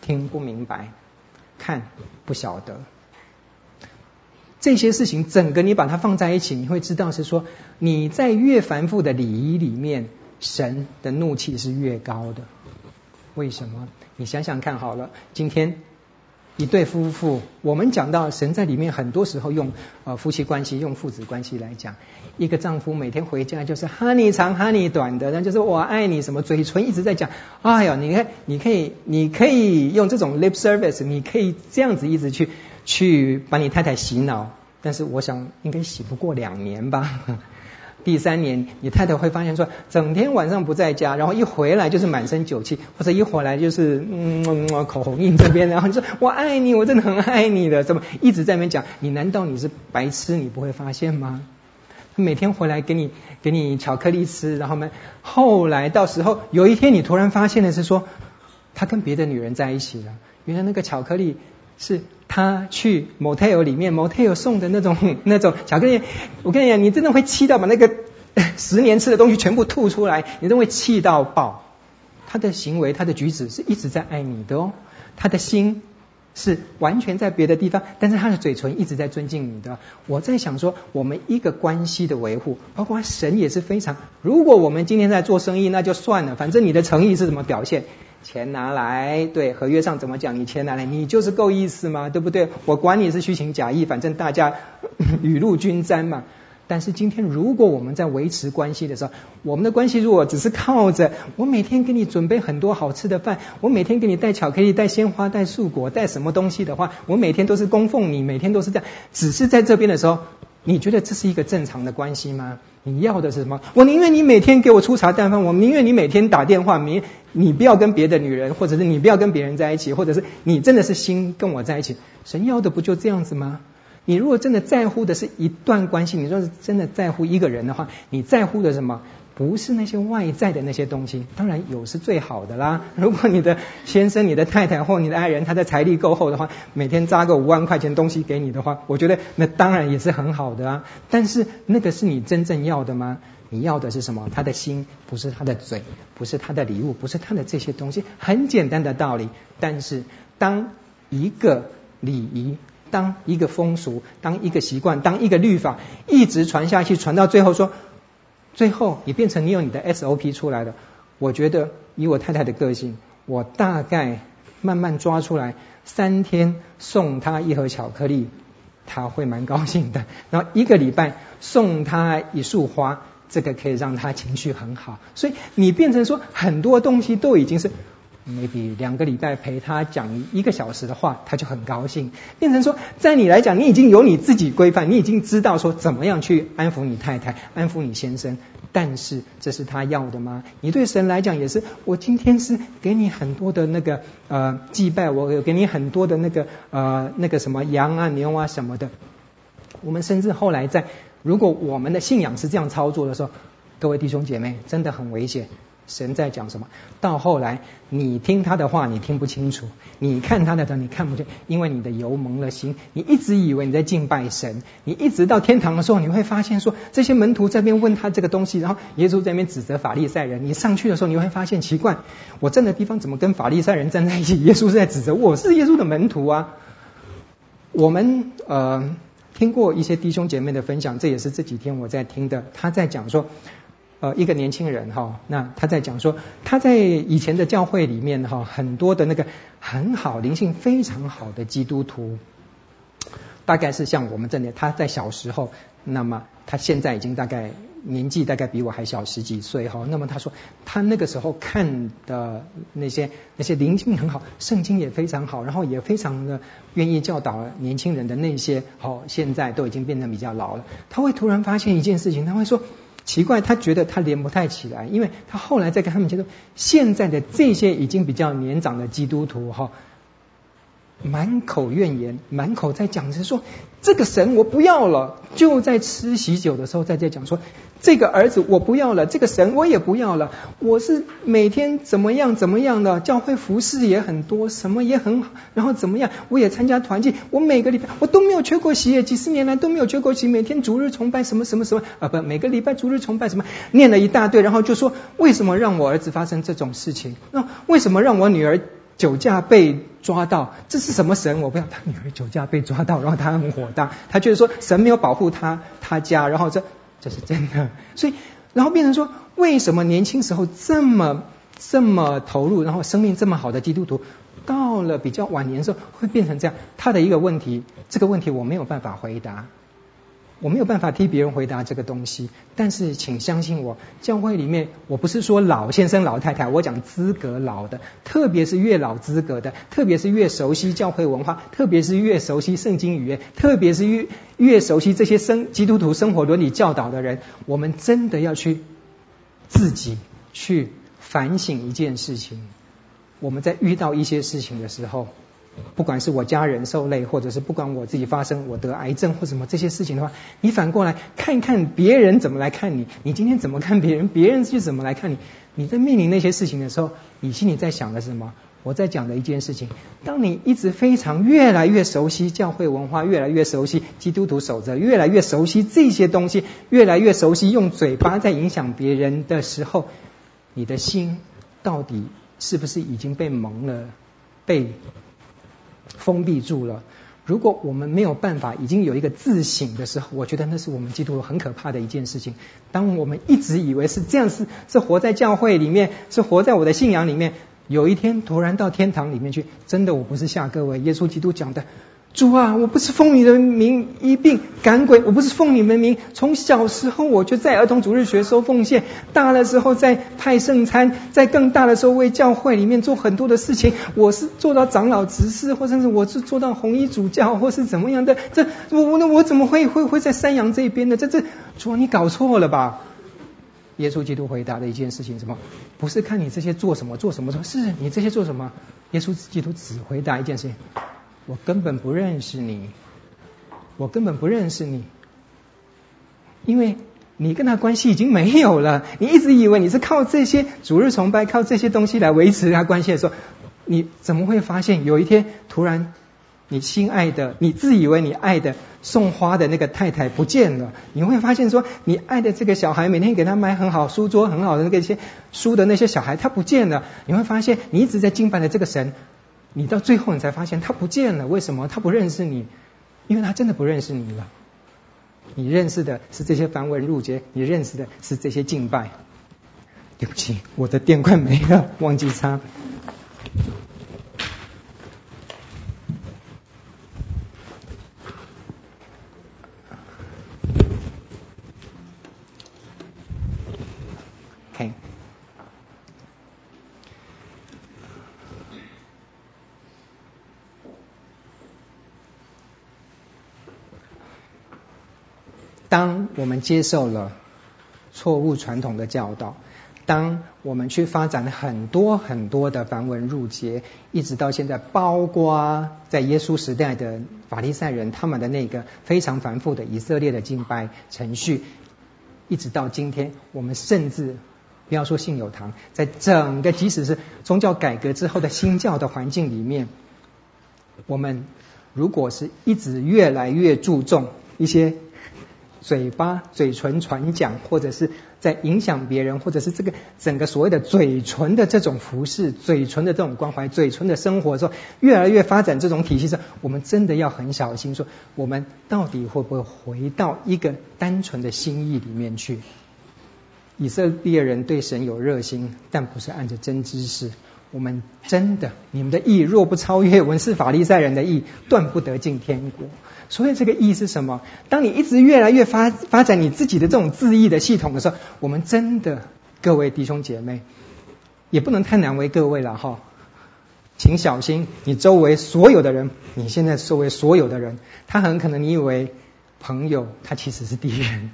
听不明白；看，不晓得。这些事情，整个你把它放在一起，你会知道是说，你在越繁复的礼仪里面，神的怒气是越高的。为什么？你想想看好了，今天。一对夫妇，我们讲到神在里面，很多时候用呃夫妻关系、用父子关系来讲。一个丈夫每天回家就是哈你长哈你短的，那就是我爱你什么，嘴唇一直在讲。哎呀，你看，你可以，你可以用这种 lip service，你可以这样子一直去去把你太太洗脑，但是我想应该洗不过两年吧。第三年，你太太会发现说，整天晚上不在家，然后一回来就是满身酒气，或者一回来就是嗯，口红印这边，然后你说我爱你，我真的很爱你的，怎么一直在那边讲？你难道你是白痴？你不会发现吗？每天回来给你给你巧克力吃，然后呢，后来到时候有一天你突然发现的是说，他跟别的女人在一起了，原来那个巧克力。是他去 motel 里面 motel 送的那种 那种巧克力，我跟你讲，你真的会气到把那个十年吃的东西全部吐出来，你都会气到爆。他的行为，他的举止是一直在爱你的哦，他的心是完全在别的地方，但是他的嘴唇一直在尊敬你的。我在想说，我们一个关系的维护，包括神也是非常。如果我们今天在做生意，那就算了，反正你的诚意是怎么表现？钱拿来，对，合约上怎么讲？你钱拿来，你就是够意思嘛，对不对？我管你是虚情假意，反正大家 雨露均沾嘛。但是今天，如果我们在维持关系的时候，我们的关系如果只是靠着我每天给你准备很多好吃的饭，我每天给你带巧克力、带鲜花、带素果、带什么东西的话，我每天都是供奉你，每天都是这样，只是在这边的时候。你觉得这是一个正常的关系吗？你要的是什么？我宁愿你每天给我粗茶淡饭，我宁愿你每天打电话，你你不要跟别的女人，或者是你不要跟别人在一起，或者是你真的是心跟我在一起。神要的不就这样子吗？你如果真的在乎的是一段关系，你说是真的在乎一个人的话，你在乎的什么？不是那些外在的那些东西，当然有是最好的啦。如果你的先生、你的太太或你的爱人，他的财力够厚的话，每天扎个五万块钱东西给你的话，我觉得那当然也是很好的啊。但是那个是你真正要的吗？你要的是什么？他的心，不是他的嘴，不是他的礼物，不是他的这些东西。很简单的道理。但是当一个礼仪、当一个风俗、当一个习惯、当一个律法一直传下去，传到最后说。最后，你变成你有你的 SOP 出来了。我觉得以我太太的个性，我大概慢慢抓出来，三天送她一盒巧克力，她会蛮高兴的。然后一个礼拜送她一束花，这个可以让她情绪很好。所以你变成说很多东西都已经是。Maybe 两个礼拜陪他讲一个小时的话，他就很高兴。变成说，在你来讲，你已经有你自己规范，你已经知道说怎么样去安抚你太太，安抚你先生。但是这是他要的吗？你对神来讲也是，我今天是给你很多的那个呃祭拜，我有给你很多的那个呃那个什么羊啊牛啊什么的。我们甚至后来在，如果我们的信仰是这样操作的时候，各位弟兄姐妹，真的很危险。神在讲什么？到后来，你听他的话，你听不清楚；你看他的灯，你看不见，因为你的油蒙了心。你一直以为你在敬拜神，你一直到天堂的时候，你会发现说，这些门徒在边问他这个东西，然后耶稣在那边指责法利赛人。你上去的时候，你会发现奇怪，我站的地方怎么跟法利赛人站在一起？耶稣是在指责我是耶稣的门徒啊。我们呃听过一些弟兄姐妹的分享，这也是这几天我在听的，他在讲说。呃一个年轻人哈，那他在讲说他在以前的教会里面哈，很多的那个很好灵性非常好的基督徒，大概是像我们这里，他在小时候，那么他现在已经大概。年纪大概比我还小十几岁哈，那么他说他那个时候看的那些那些灵性很好，圣经也非常好，然后也非常的愿意教导年轻人的那些，好，现在都已经变得比较老了。他会突然发现一件事情，他会说奇怪，他觉得他连不太起来，因为他后来再跟他们接触，现在的这些已经比较年长的基督徒哈。满口怨言，满口在讲着说这个神我不要了，就在吃喜酒的时候在这讲说这个儿子我不要了，这个神我也不要了。我是每天怎么样怎么样的，教会服侍也很多，什么也很好，然后怎么样，我也参加团契，我每个礼拜我都没有缺过席，几十年来都没有缺过席，每天逐日崇拜什么什么什么啊不，每个礼拜逐日崇拜什么，念了一大堆，然后就说为什么让我儿子发生这种事情？那为什么让我女儿？酒驾被抓到，这是什么神？我不要他女儿酒驾被抓到，然后他很火大，他觉得说神没有保护他他家，然后这这是真的，所以然后变成说，为什么年轻时候这么这么投入，然后生命这么好的基督徒，到了比较晚年的时候会变成这样？他的一个问题，这个问题我没有办法回答。我没有办法替别人回答这个东西，但是请相信我，教会里面我不是说老先生老太太，我讲资格老的，特别是越老资格的，特别是越熟悉教会文化，特别是越熟悉圣经语言，特别是越越熟悉这些生基督徒生活伦理教导的人，我们真的要去自己去反省一件事情，我们在遇到一些事情的时候。不管是我家人受累，或者是不管我自己发生，我得癌症或什么这些事情的话，你反过来看一看别人怎么来看你，你今天怎么看别人，别人是怎么来看你？你在面临那些事情的时候，你心里在想的是什么？我在讲的一件事情，当你一直非常越来越熟悉教会文化，越来越熟悉基督徒守则，越来越熟悉这些东西，越来越熟悉用嘴巴在影响别人的时候，你的心到底是不是已经被蒙了？被？封闭住了。如果我们没有办法，已经有一个自省的时候，我觉得那是我们基督很可怕的一件事情。当我们一直以为是这样，是是活在教会里面，是活在我的信仰里面，有一天突然到天堂里面去，真的我不是吓各位，耶稣基督讲的。主啊，我不是奉你的名医病赶鬼，我不是奉你们名。从小时候我就在儿童主日学收奉献，大的时候在派圣餐，在更大的时候为教会里面做很多的事情。我是做到长老执事，或者是我是做到红衣主教，或是怎么样的。这我我那我怎么会会会在山羊这边呢？这这主啊，你搞错了吧？耶稣基督回答的一件事情什么？不是看你这些做什么做什么做，是你这些做什么？耶稣基督只回答一件事情。我根本不认识你，我根本不认识你，因为你跟他关系已经没有了。你一直以为你是靠这些主日崇拜、靠这些东西来维持他关系的时候，你怎么会发现有一天突然你心爱的、你自以为你爱的送花的那个太太不见了？你会发现说，你爱的这个小孩，每天给他买很好书桌、很好的那些书的那些小孩，他不见了。你会发现，你一直在敬拜的这个神。你到最后，你才发现他不见了。为什么？他不认识你，因为他真的不认识你了。你认识的是这些繁文缛节，你认识的是这些敬拜。对不起，我的电快没了，忘记插。当我们接受了错误传统的教导，当我们去发展很多很多的繁文缛节，一直到现在，包括在耶稣时代的法利赛人他们的那个非常繁复的以色列的敬拜程序，一直到今天，我们甚至不要说信友堂，在整个即使是宗教改革之后的新教的环境里面，我们如果是一直越来越注重一些。嘴巴、嘴唇传讲，或者是在影响别人，或者是这个整个所谓的嘴唇的这种服饰、嘴唇的这种关怀、嘴唇的生活的时候，越来越发展这种体系上，我们真的要很小心说，我们到底会不会回到一个单纯的心意里面去？以色列人对神有热心，但不是按着真知识。我们真的，你们的意若不超越文士法利赛人的意，断不得进天国。所以这个义是什么？当你一直越来越发发展你自己的这种自意的系统的时候，我们真的，各位弟兄姐妹，也不能太难为各位了哈。请小心，你周围所有的人，你现在周围所有的人，他很可能你以为朋友，他其实是敌人。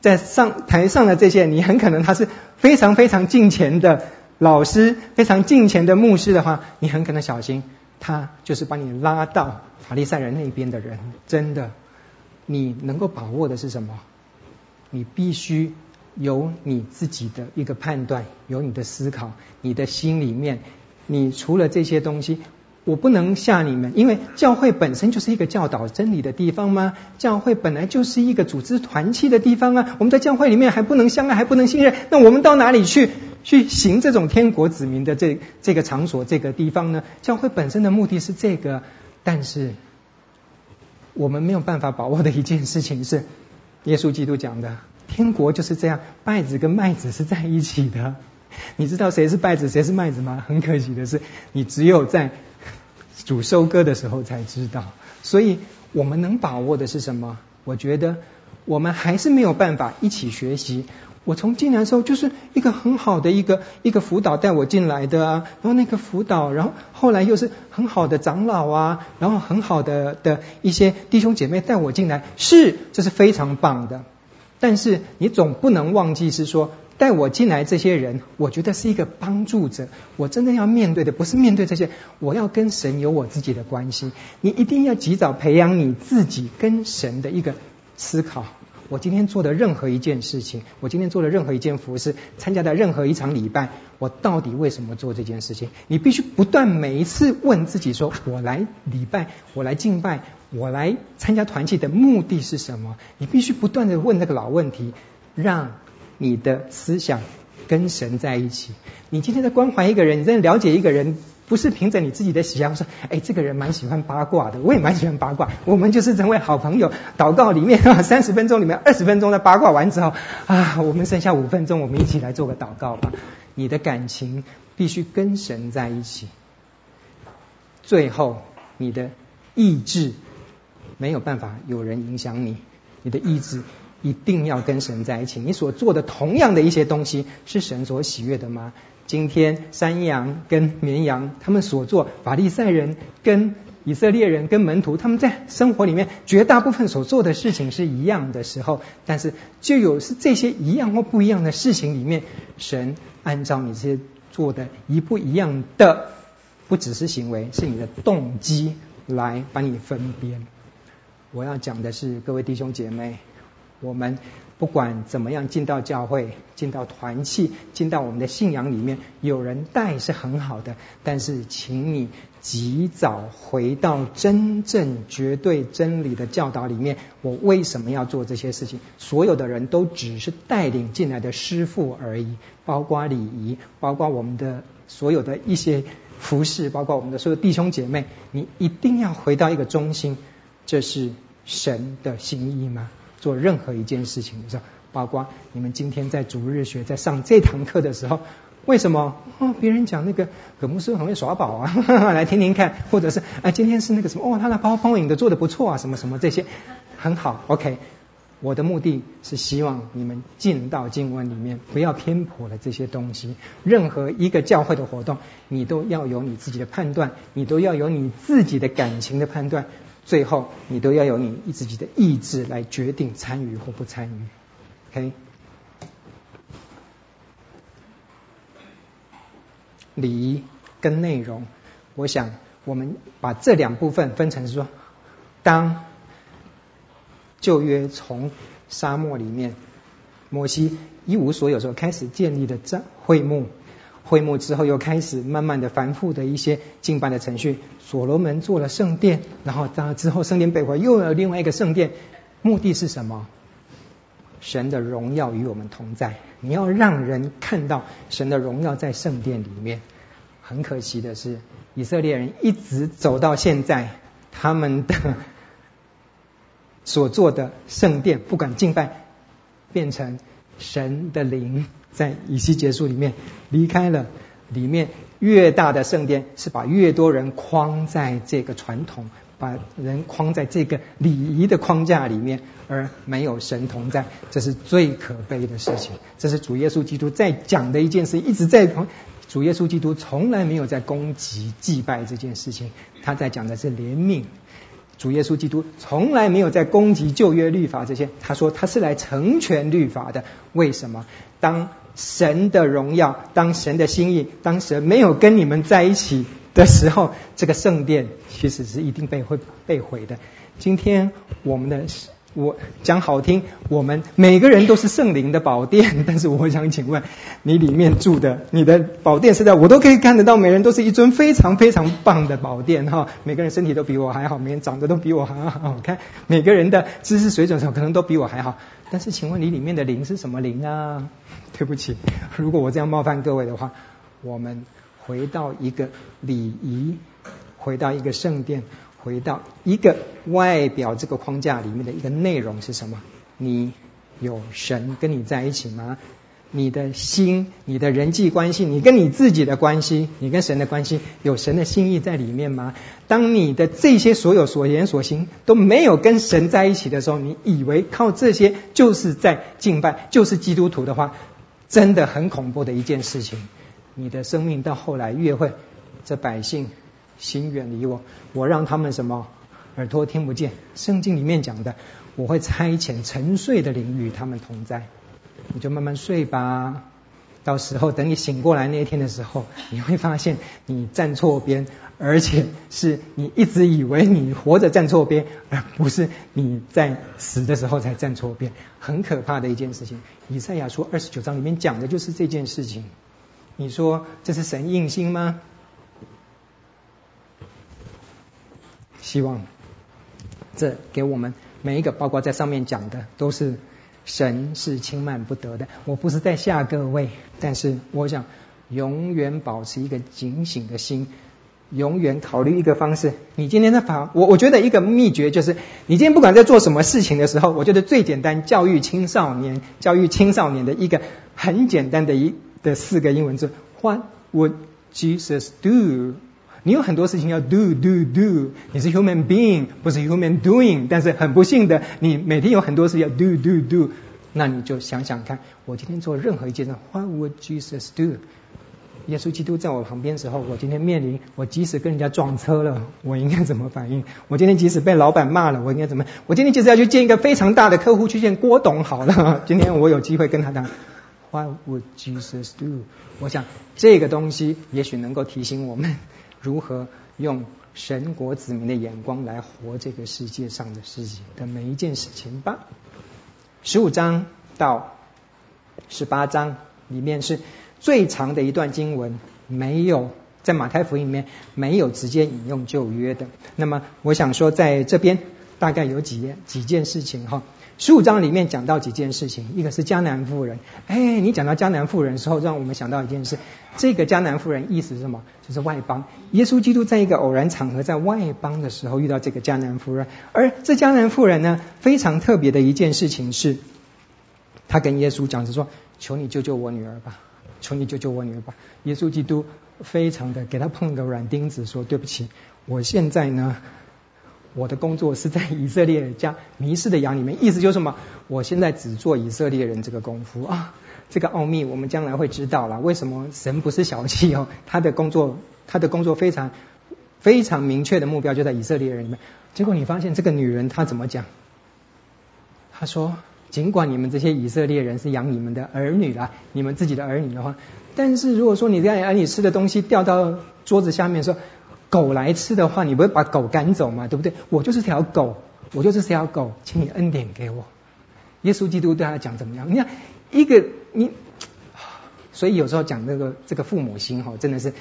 在上台上的这些，你很可能他是非常非常敬虔的老师，非常敬虔的牧师的话，你很可能小心，他就是把你拉到法利赛人那边的人。真的，你能够把握的是什么？你必须有你自己的一个判断，有你的思考，你的心里面，你除了这些东西。我不能吓你们，因为教会本身就是一个教导真理的地方吗？教会本来就是一个组织团契的地方啊！我们在教会里面还不能相爱，还不能信任，那我们到哪里去去行这种天国子民的这这个场所、这个地方呢？教会本身的目的是这个，但是我们没有办法把握的一件事情是，耶稣基督讲的，天国就是这样，稗子跟麦子是在一起的。你知道谁是稗子，谁是麦子吗？很可惜的是，你只有在主收割的时候才知道。所以我们能把握的是什么？我觉得我们还是没有办法一起学习。我从进来的时候就是一个很好的一个一个辅导带我进来的啊，然后那个辅导，然后后来又是很好的长老啊，然后很好的的一些弟兄姐妹带我进来，是，这是非常棒的。但是你总不能忘记是说。带我进来这些人，我觉得是一个帮助者。我真的要面对的不是面对这些，我要跟神有我自己的关系。你一定要及早培养你自己跟神的一个思考。我今天做的任何一件事情，我今天做的任何一件服饰，参加的任何一场礼拜，我到底为什么做这件事情？你必须不断每一次问自己说：我来礼拜，我来敬拜，我来参加团契的目的是什么？你必须不断地问那个老问题，让。你的思想跟神在一起。你今天在关怀一个人，你在了解一个人，不是凭着你自己的喜好说，哎，这个人蛮喜欢八卦的，我也蛮喜欢八卦。我们就是成为好朋友。祷告里面啊 三十分钟里面二十分钟的八卦完之后啊，我们剩下五分钟，我们一起来做个祷告吧。你的感情必须跟神在一起。最后，你的意志没有办法有人影响你，你的意志。一定要跟神在一起。你所做的同样的一些东西，是神所喜悦的吗？今天山羊跟绵羊，他们所做，法利赛人跟以色列人跟门徒，他们在生活里面绝大部分所做的事情是一样的时候，但是就有是这些一样或不一样的事情里面，神按照你这些做的一不一样的，不只是行为，是你的动机来把你分辨。我要讲的是，各位弟兄姐妹。我们不管怎么样进到教会、进到团契、进到我们的信仰里面，有人带是很好的。但是，请你及早回到真正绝对真理的教导里面。我为什么要做这些事情？所有的人都只是带领进来的师傅而已，包括礼仪，包括我们的所有的一些服饰，包括我们的所有弟兄姐妹。你一定要回到一个中心，这是神的心意吗？做任何一件事情的时候，包括你们今天在逐日学在上这堂课的时候，为什么哦？别人讲那个葛牧师很会耍宝啊呵呵，来听听看，或者是啊，今天是那个什么哦，他的 PowerPoint 的做的不错啊，什么什么这些很好。OK，我的目的是希望你们进到经文里面，不要偏颇了这些东西。任何一个教会的活动，你都要有你自己的判断，你都要有你自己的感情的判断。最后，你都要有你自己的意志来决定参与或不参与。OK，礼仪跟内容，我想我们把这两部分分成说，当旧约从沙漠里面，摩西一无所有时候开始建立的这会幕。会幕之后，又开始慢慢的繁复的一些敬拜的程序。所罗门做了圣殿，然后到之后圣殿被毁，又有另外一个圣殿。目的是什么？神的荣耀与我们同在。你要让人看到神的荣耀在圣殿里面。很可惜的是，以色列人一直走到现在，他们的所做的圣殿，不管敬拜，变成神的灵在以西结书里面离开了，里面越大的圣殿是把越多人框在这个传统，把人框在这个礼仪的框架里面，而没有神同在，这是最可悲的事情。这是主耶稣基督在讲的一件事，一直在主耶稣基督从来没有在攻击祭拜这件事情，他在讲的是怜悯。主耶稣基督从来没有在攻击旧约律法这些，他说他是来成全律法的。为什么？当神的荣耀，当神的心意，当神没有跟你们在一起的时候，这个圣殿其实是一定被会被毁的。今天我们的。我讲好听，我们每个人都是圣灵的宝殿，但是我想请问，你里面住的，你的宝殿是在，我都可以看得到，每人都是一尊非常非常棒的宝殿哈，每个人身体都比我还好，每个人长得都比我还好看，每个人的知识水准上可能都比我还好，但是请问你里面的灵是什么灵啊？对不起，如果我这样冒犯各位的话，我们回到一个礼仪，回到一个圣殿。回到一个外表这个框架里面的一个内容是什么？你有神跟你在一起吗？你的心、你的人际关系、你跟你自己的关系、你跟神的关系，有神的心意在里面吗？当你的这些所有所言所行都没有跟神在一起的时候，你以为靠这些就是在敬拜，就是基督徒的话，真的很恐怖的一件事情。你的生命到后来越会，这百姓。心远离我，我让他们什么耳朵听不见。圣经里面讲的，我会差遣沉睡的灵与他们同在。你就慢慢睡吧，到时候等你醒过来那一天的时候，你会发现你站错边，而且是你一直以为你活着站错边，而不是你在死的时候才站错边。很可怕的一件事情。以赛亚书二十九章里面讲的就是这件事情。你说这是神硬心吗？希望这给我们每一个，包括在上面讲的，都是神是轻慢不得的。我不是在吓各位，但是我想永远保持一个警醒的心，永远考虑一个方式。你今天的法，我我觉得一个秘诀就是，你今天不管在做什么事情的时候，我觉得最简单教育青少年，教育青少年的一个很简单的一的四个英文字：What would Jesus do？你有很多事情要 do do do，你是 human being，不是 human doing。但是很不幸的，你每天有很多事要 do do do，那你就想想看，我今天做任何一件事，What would Jesus do？耶稣基督在我旁边时候，我今天面临，我即使跟人家撞车了，我应该怎么反应？我今天即使被老板骂了，我应该怎么？我今天即使要去见一个非常大的客户，去见郭董好了，今天我有机会跟他谈，What would Jesus do？我想这个东西也许能够提醒我们。如何用神国子民的眼光来活这个世界上的事情的每一件事情吧。十五章到十八章里面是最长的一段经文，没有在马太福音里面没有直接引用旧约的。那么我想说，在这边大概有几件几件事情哈。十五章里面讲到几件事情，一个是迦南妇人。哎，你讲到迦南妇人的时候，让我们想到一件事。这个迦南妇人意思是什么？就是外邦。耶稣基督在一个偶然场合，在外邦的时候遇到这个迦南妇人。而这迦南妇人呢，非常特别的一件事情是，他跟耶稣讲，是说：“求你救救我女儿吧，求你救救我女儿吧。”耶稣基督非常的给他碰个软钉子，说：“对不起，我现在呢。”我的工作是在以色列家迷失的羊里面，意思就是什么？我现在只做以色列人这个功夫啊，这个奥秘我们将来会知道了。为什么神不是小气哦？他的工作，他的工作非常非常明确的目标就在以色列人里面。结果你发现这个女人她怎么讲？她说：尽管你们这些以色列人是养你们的儿女啦，你们自己的儿女的话，但是如果说你在儿女吃的东西掉到桌子下面说。狗来吃的话，你不会把狗赶走吗？对不对？我就是条狗，我就是条狗，请你恩典给我。耶稣基督对他讲怎么样？你看一个你，所以有时候讲这个这个父母心哈，真的是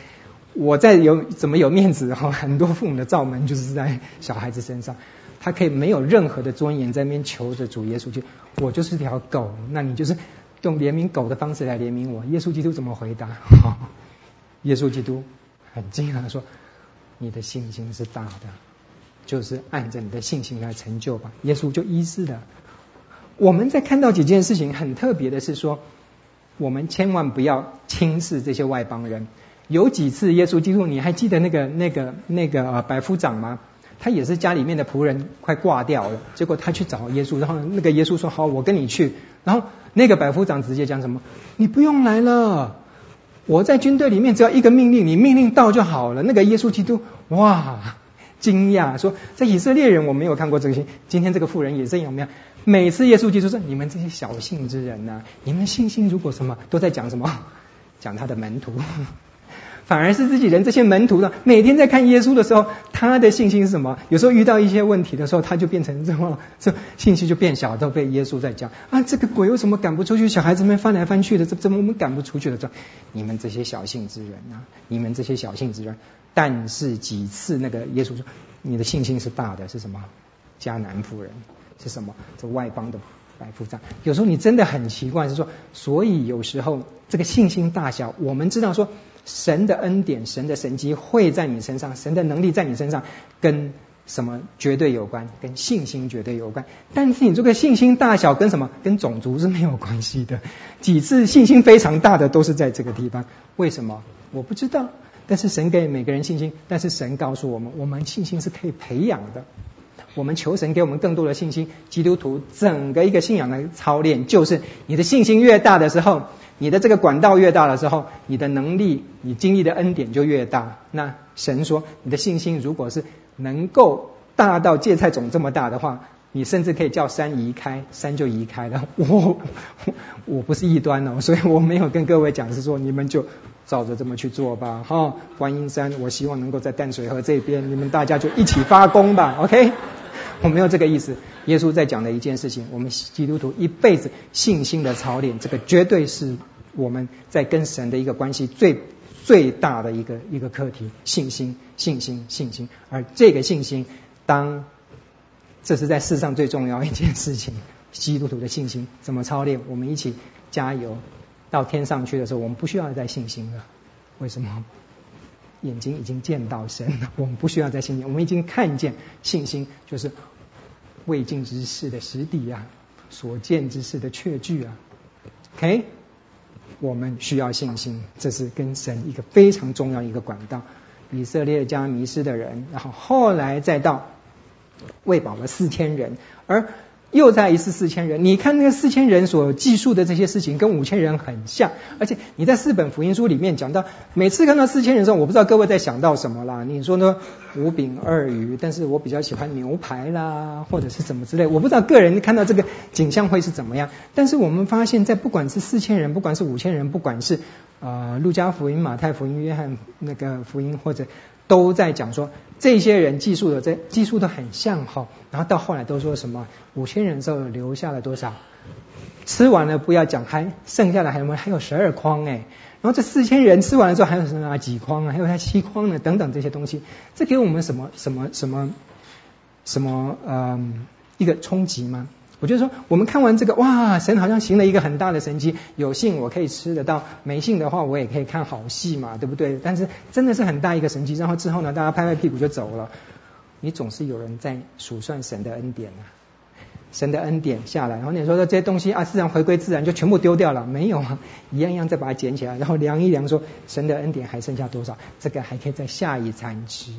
我在有怎么有面子哈？很多父母的罩门就是在小孩子身上，他可以没有任何的尊严在那边求着主耶稣去，我就是条狗，那你就是用怜悯狗的方式来怜悯我。耶稣基督怎么回答？耶稣基督很惊讶地说。你的信心是大的，就是按着你的信心来成就吧。耶稣就医治了。我们在看到几件事情很特别的是说，我们千万不要轻视这些外邦人。有几次耶稣基督，你还记得那个那个那个呃百夫长吗？他也是家里面的仆人快挂掉了，结果他去找耶稣，然后那个耶稣说：“好，我跟你去。”然后那个百夫长直接讲什么：“你不用来了，我在军队里面只要一个命令，你命令到就好了。”那个耶稣基督哇，惊讶说：“在以色列人我没有看过这个，今天这个妇人也是有没有？每次耶稣基督说：‘你们这些小信之人呐、你们信心如果什么都在讲什么，讲他的门徒。’”反而是自己人这些门徒呢，每天在看耶稣的时候，他的信心是什么？有时候遇到一些问题的时候，他就变成这么，这信心就变小，都被耶稣在讲啊，这个鬼为什么赶不出去？小孩子们翻来翻去的，这怎么我们赶不出去的？这你们这些小信之人啊，你们这些小信之人。但是几次那个耶稣说，你的信心是大的，是什么？迦南妇人是什么？这外邦的白夫长。有时候你真的很奇怪，是说，所以有时候这个信心大小，我们知道说。神的恩典、神的神迹会在你身上，神的能力在你身上，跟什么绝对有关？跟信心绝对有关。但是你这个信心大小跟什么？跟种族是没有关系的。几次信心非常大的都是在这个地方，为什么？我不知道。但是神给每个人信心，但是神告诉我们，我们信心是可以培养的。我们求神给我们更多的信心。基督徒整个一个信仰的操练，就是你的信心越大的时候。你的这个管道越大的时候，你的能力、你经历的恩典就越大。那神说，你的信心如果是能够大到芥菜种这么大的话，你甚至可以叫山移开，山就移开了。我我不是异端哦，所以我没有跟各位讲是说你们就照着这么去做吧。哈、哦，观音山，我希望能够在淡水河这边，你们大家就一起发功吧。OK。我没有这个意思。耶稣在讲的一件事情，我们基督徒一辈子信心的操练，这个绝对是我们在跟神的一个关系最最大的一个一个课题。信心，信心，信心。而这个信心，当这是在世上最重要一件事情。基督徒的信心怎么操练？我们一起加油，到天上去的时候，我们不需要再信心了。为什么？眼睛已经见到神了，我们不需要再信心，我们已经看见信心就是未尽之事的实底啊，所见之事的确据啊。OK，我们需要信心，这是跟神一个非常重要一个管道。以色列家迷失的人，然后后来再到喂饱了四千人，而。又再一次四千人，你看那个四千人所记述的这些事情，跟五千人很像。而且你在四本福音书里面讲到，每次看到四千人的时候，我不知道各位在想到什么啦？你说呢？五饼二鱼，但是我比较喜欢牛排啦，或者是什么之类。我不知道个人看到这个景象会是怎么样。但是我们发现，在不管是四千人，不管是五千人，不管是呃路加福音、马太福音、约翰那个福音，或者。都在讲说，这些人技术的这技术都很像哈，然后到后来都说什么五千人之后留下了多少？吃完了不要讲，还剩下的还有没有？还有十二筐哎，然后这四千人吃完了之后还有什么几筐啊？还有他七筐呢？等等这些东西，这给我们什么什么什么什么嗯一个冲击吗？我就说，我们看完这个，哇，神好像行了一个很大的神迹。有幸我可以吃得到，没幸的话我也可以看好戏嘛，对不对？但是真的是很大一个神迹。然后之后呢，大家拍拍屁股就走了。你总是有人在数算神的恩典啊，神的恩典下来，然后你说说这些东西啊，自然回归自然，就全部丢掉了，没有啊，一样一样再把它捡起来，然后量一量，说神的恩典还剩下多少？这个还可以在下一餐吃。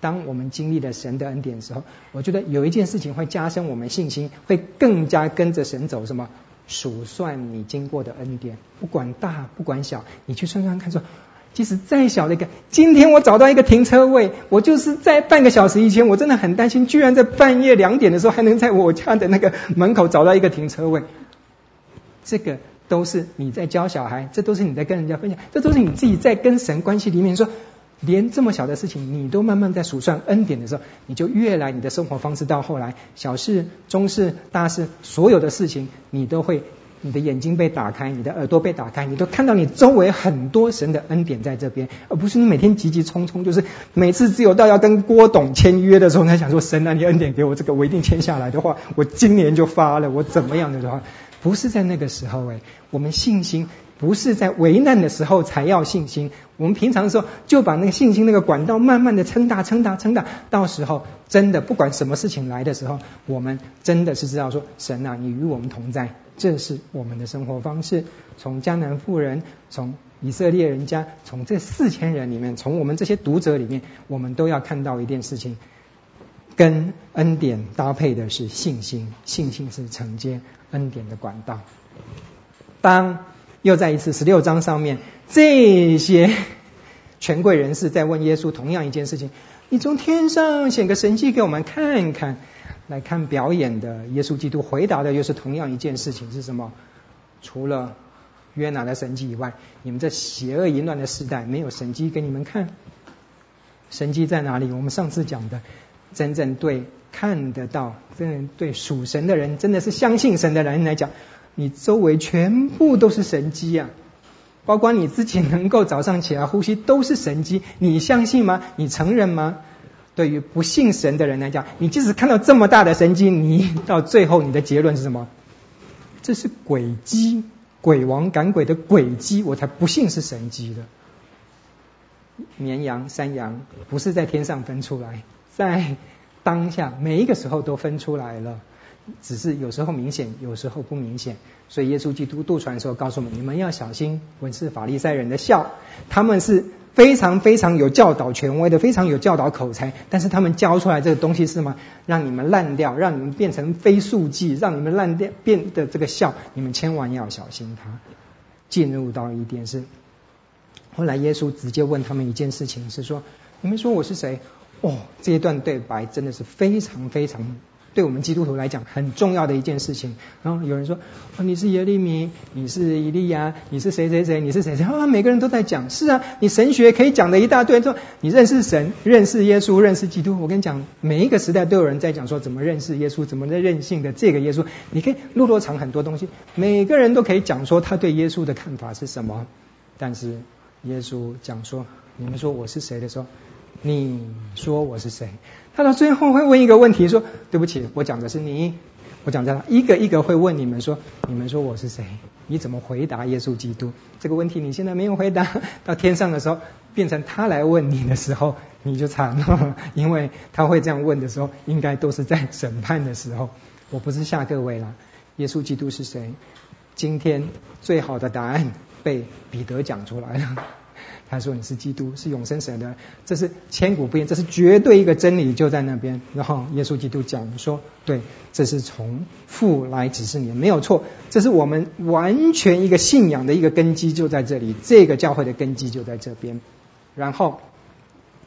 当我们经历了神的恩典的时候，我觉得有一件事情会加深我们信心，会更加跟着神走。什么？数算你经过的恩典，不管大不管小，你去算算看说，说即使再小的一个，今天我找到一个停车位，我就是在半个小时以前，我真的很担心，居然在半夜两点的时候还能在我家的那个门口找到一个停车位。这个都是你在教小孩，这都是你在跟人家分享，这都是你自己在跟神关系里面说。连这么小的事情，你都慢慢在数算恩典的时候，你就越来你的生活方式到后来，小事、中事、大事，所有的事情，你都会，你的眼睛被打开，你的耳朵被打开，你都看到你周围很多神的恩典在这边，而不是你每天急急匆匆，就是每次只有到要跟郭董签约的时候，才想说神啊，你恩典给我这个，我一定签下来的话，我今年就发了，我怎么样的话，不是在那个时候哎，我们信心不是在危难的时候才要信心，我们平常的时候就把那个信心那个管道慢慢的撑大、撑大、撑大，到时候真的不管什么事情来的时候，我们真的是知道说，神啊，你与我们同在，这是我们的生活方式。从迦南妇人，从以色列人家，从这四千人里面，从我们这些读者里面，我们都要看到一件事情。跟恩典搭配的是信心，信心是承接恩典的管道。当又在一次十六章上面，这些 权贵人士在问耶稣同样一件事情：你从天上显个神迹给我们看看，来看表演的耶稣基督回答的又是同样一件事情是什么？除了约拿的神迹以外，你们这邪恶淫乱的时代没有神迹给你们看。神迹在哪里？我们上次讲的。真正对看得到，真正对属神的人，真的是相信神的人来讲，你周围全部都是神迹啊！包括你自己能够早上起来呼吸，都是神迹。你相信吗？你承认吗？对于不信神的人来讲，你即使看到这么大的神迹，你到最后你的结论是什么？这是鬼机，鬼王赶鬼的鬼机，我才不信是神迹的。绵羊、山羊不是在天上分出来。在当下每一个时候都分出来了，只是有时候明显，有时候不明显。所以耶稣基督渡船的时候告诉我们：你们要小心文士法利赛人的笑，他们是非常非常有教导权威的，非常有教导口才，但是他们教出来这个东西是什么？让你们烂掉，让你们变成非数记，让你们烂掉变的这个笑，你们千万要小心他。进入到一点是，后来耶稣直接问他们一件事情，是说：你们说我是谁？哦，这一段对白真的是非常非常对我们基督徒来讲很重要的一件事情。然后有人说：“哦，你是耶利米，你是以利亚，你是谁谁谁，你是谁谁？”啊，每个人都在讲。是啊，你神学可以讲的一大堆，说你认识神、认识耶稣、认识基督。我跟你讲，每一个时代都有人在讲说怎么认识耶稣，怎么在任性的这个耶稣。你可以路多长很多东西，每个人都可以讲说他对耶稣的看法是什么。但是耶稣讲说：“你们说我是谁的时候。”你说我是谁？他到最后会问一个问题，说：“对不起，我讲的是你。我讲的，一个一个会问你们说：你们说我是谁？你怎么回答耶稣基督这个问题？你现在没有回答，到天上的时候，变成他来问你的时候，你就惨了，因为他会这样问的时候，应该都是在审判的时候。我不是吓各位了。耶稣基督是谁？今天最好的答案被彼得讲出来了。”他说：“你是基督，是永生神的，这是千古不变，这是绝对一个真理，就在那边。”然后耶稣基督讲说：“对，这是从父来指示你，没有错。这是我们完全一个信仰的一个根基，就在这里。这个教会的根基就在这边。然后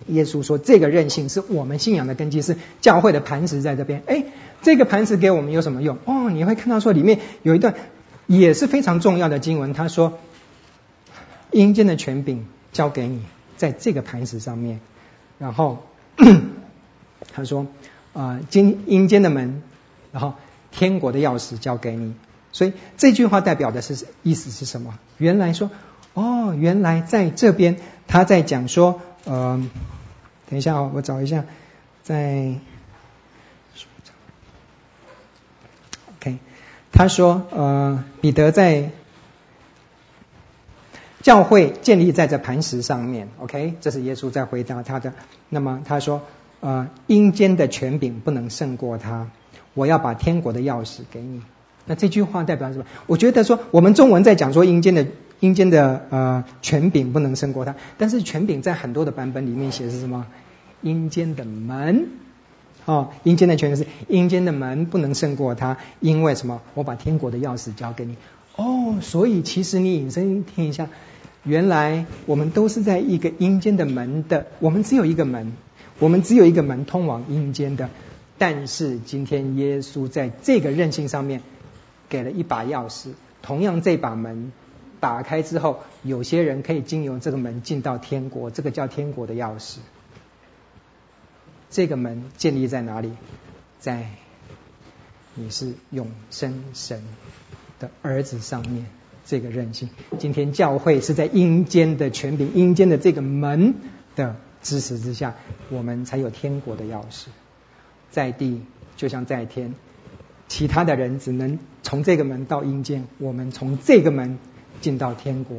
耶稣说，这个韧性是我们信仰的根基，是教会的磐石在这边。哎，这个磐石给我们有什么用？哦，你会看到说里面有一段也是非常重要的经文，他说：阴间的权柄。”交给你，在这个磐石上面，然后 他说：“啊、呃，阴阴间的门，然后天国的钥匙交给你。”所以这句话代表的是意思是什么？原来说，哦，原来在这边他在讲说，呃，等一下哦，我找一下，在，OK，他说，呃，彼得在。教会建立在这磐石上面，OK，这是耶稣在回答他的。那么他说，呃，阴间的权柄不能胜过他，我要把天国的钥匙给你。那这句话代表什么？我觉得说，我们中文在讲说阴间的阴间的呃权柄不能胜过他，但是权柄在很多的版本里面写是什么？阴间的门，哦，阴间的权柄是阴间的门不能胜过他，因为什么？我把天国的钥匙交给你。哦，所以其实你隐身听一下。原来我们都是在一个阴间的门的，我们只有一个门，我们只有一个门通往阴间的。但是今天耶稣在这个韧性上面给了一把钥匙，同样这把门打开之后，有些人可以经由这个门进到天国，这个叫天国的钥匙。这个门建立在哪里？在你是永生神的儿子上面。这个韧性，今天教会是在阴间的权柄、阴间的这个门的支持之下，我们才有天国的钥匙。在地就像在天，其他的人只能从这个门到阴间，我们从这个门进到天国。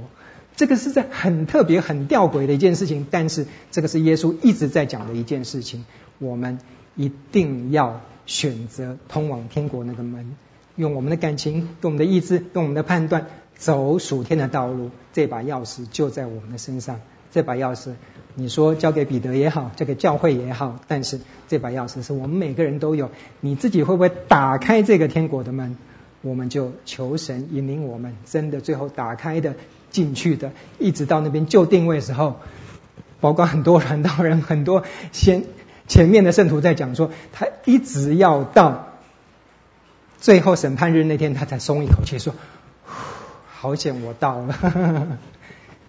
这个是在很特别、很吊诡的一件事情，但是这个是耶稣一直在讲的一件事情。我们一定要选择通往天国那个门，用我们的感情、用我们的意志、用我们的判断走属天的道路。这把钥匙就在我们的身上。这把钥匙，你说交给彼得也好，交给教会也好，但是这把钥匙是我们每个人都有。你自己会不会打开这个天国的门？我们就求神引领我们，真的最后打开的。进去的，一直到那边就定位的时候，包括很多传道人，很多先前面的圣徒在讲说，他一直要到最后审判日那天，他才松一口气，说：“好险我到了。”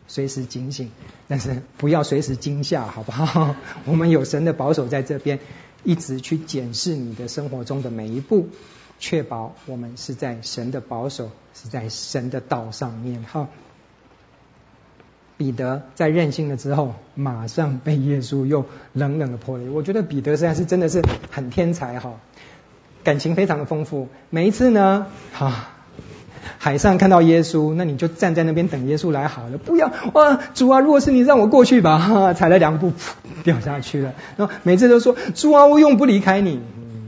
随时警醒，但是不要随时惊吓，好不好？我们有神的保守在这边，一直去检视你的生活中的每一步，确保我们是在神的保守，是在神的道上面，哈。彼得在任性了之后，马上被耶稣又冷冷的泼了。我觉得彼得实在是真的是很天才哈，感情非常的丰富。每一次呢，哈，海上看到耶稣，那你就站在那边等耶稣来好了，不要哇，主啊，如果是你让我过去吧，哈，踩了两步，噗，掉下去了。然后每次都说，主啊，我永不离开你。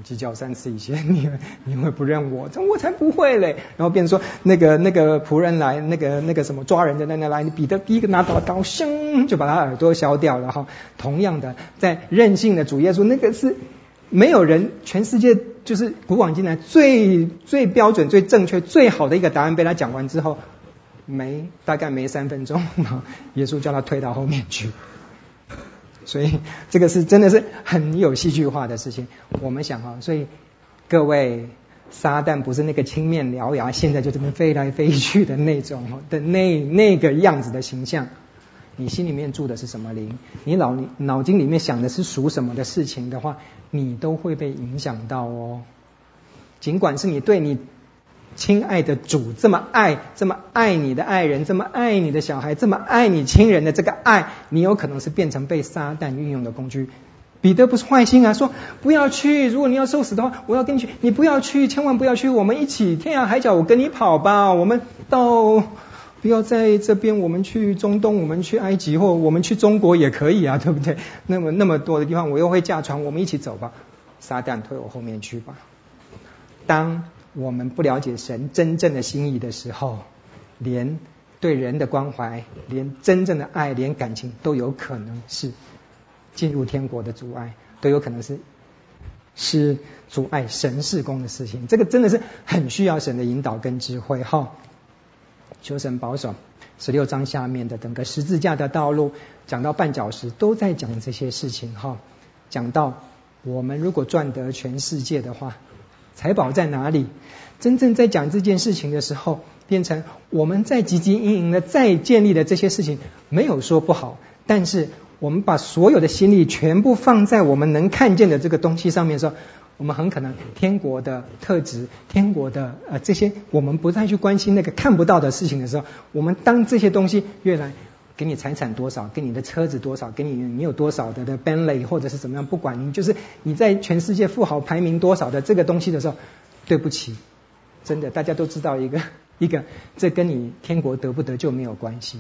计较三次以前，你你会不认我？我才不会嘞！然后变说，那个那个仆人来，那个那个什么抓人的那那来，你彼得第一个拿到刀，咻就把他耳朵削掉了哈。同样的，在任性的主耶稣，那个是没有人，全世界就是古往今来最最标准、最正确、最好的一个答案，被他讲完之后，没大概没三分钟，耶稣叫他退到后面去。所以这个是真的是很有戏剧化的事情。我们想哈，所以各位，撒旦不是那个青面獠牙，现在就这么飞来飞去的那种的那那个样子的形象。你心里面住的是什么灵？你脑里脑筋里面想的是属什么的事情的话，你都会被影响到哦。尽管是你对你。亲爱的主这么爱，这么爱你的爱人，这么爱你的小孩，这么爱你亲人的这个爱，你有可能是变成被撒旦运用的工具。彼得不是坏心啊，说不要去，如果你要受死的话，我要跟你去，你不要去，千万不要去，我们一起天涯海角，我跟你跑吧，我们到不要在这边，我们去中东，我们去埃及，或我们去中国也可以啊，对不对？那么那么多的地方，我又会驾船，我们一起走吧。撒旦推我后面去吧。当。我们不了解神真正的心意的时候，连对人的关怀，连真正的爱，连感情都有可能是进入天国的阻碍，都有可能是是阻碍神事工的事情。这个真的是很需要神的引导跟智慧哈。求神保守。十六章下面的整个十字架的道路，讲到绊脚石，都在讲这些事情哈。讲到我们如果赚得全世界的话。财宝在哪里？真正在讲这件事情的时候，变成我们在汲汲营营的再建立的这些事情，没有说不好。但是我们把所有的心力全部放在我们能看见的这个东西上面的时候，我们很可能天国的特质、天国的呃这些，我们不再去关心那个看不到的事情的时候，我们当这些东西越来。给你财产多少，给你的车子多少，给你你有多少的的 benley 或者是怎么样，不管你就是你在全世界富豪排名多少的这个东西的时候，对不起，真的大家都知道一个一个，这跟你天国得不得就没有关系。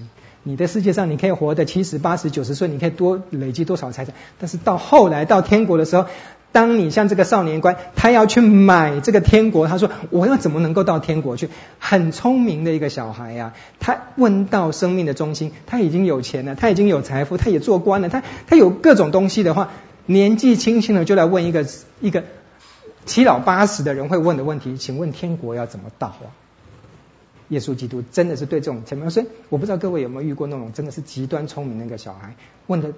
你的世界上你可以活得七十八十九十岁，你可以多累积多少财产，但是到后来到天国的时候。当你像这个少年官，他要去买这个天国，他说：“我要怎么能够到天国去？”很聪明的一个小孩呀、他问到生命的中心，他已经有钱了，他已经有财富，他也做官了，他他有各种东西的话，年纪轻轻的就来问一个一个七老八十的人会问的问题：“请问天国要怎么到啊？”耶稣基督真的是对这种前面，所以我不知道各位有没有遇过那种真的是极端聪明那个小孩问的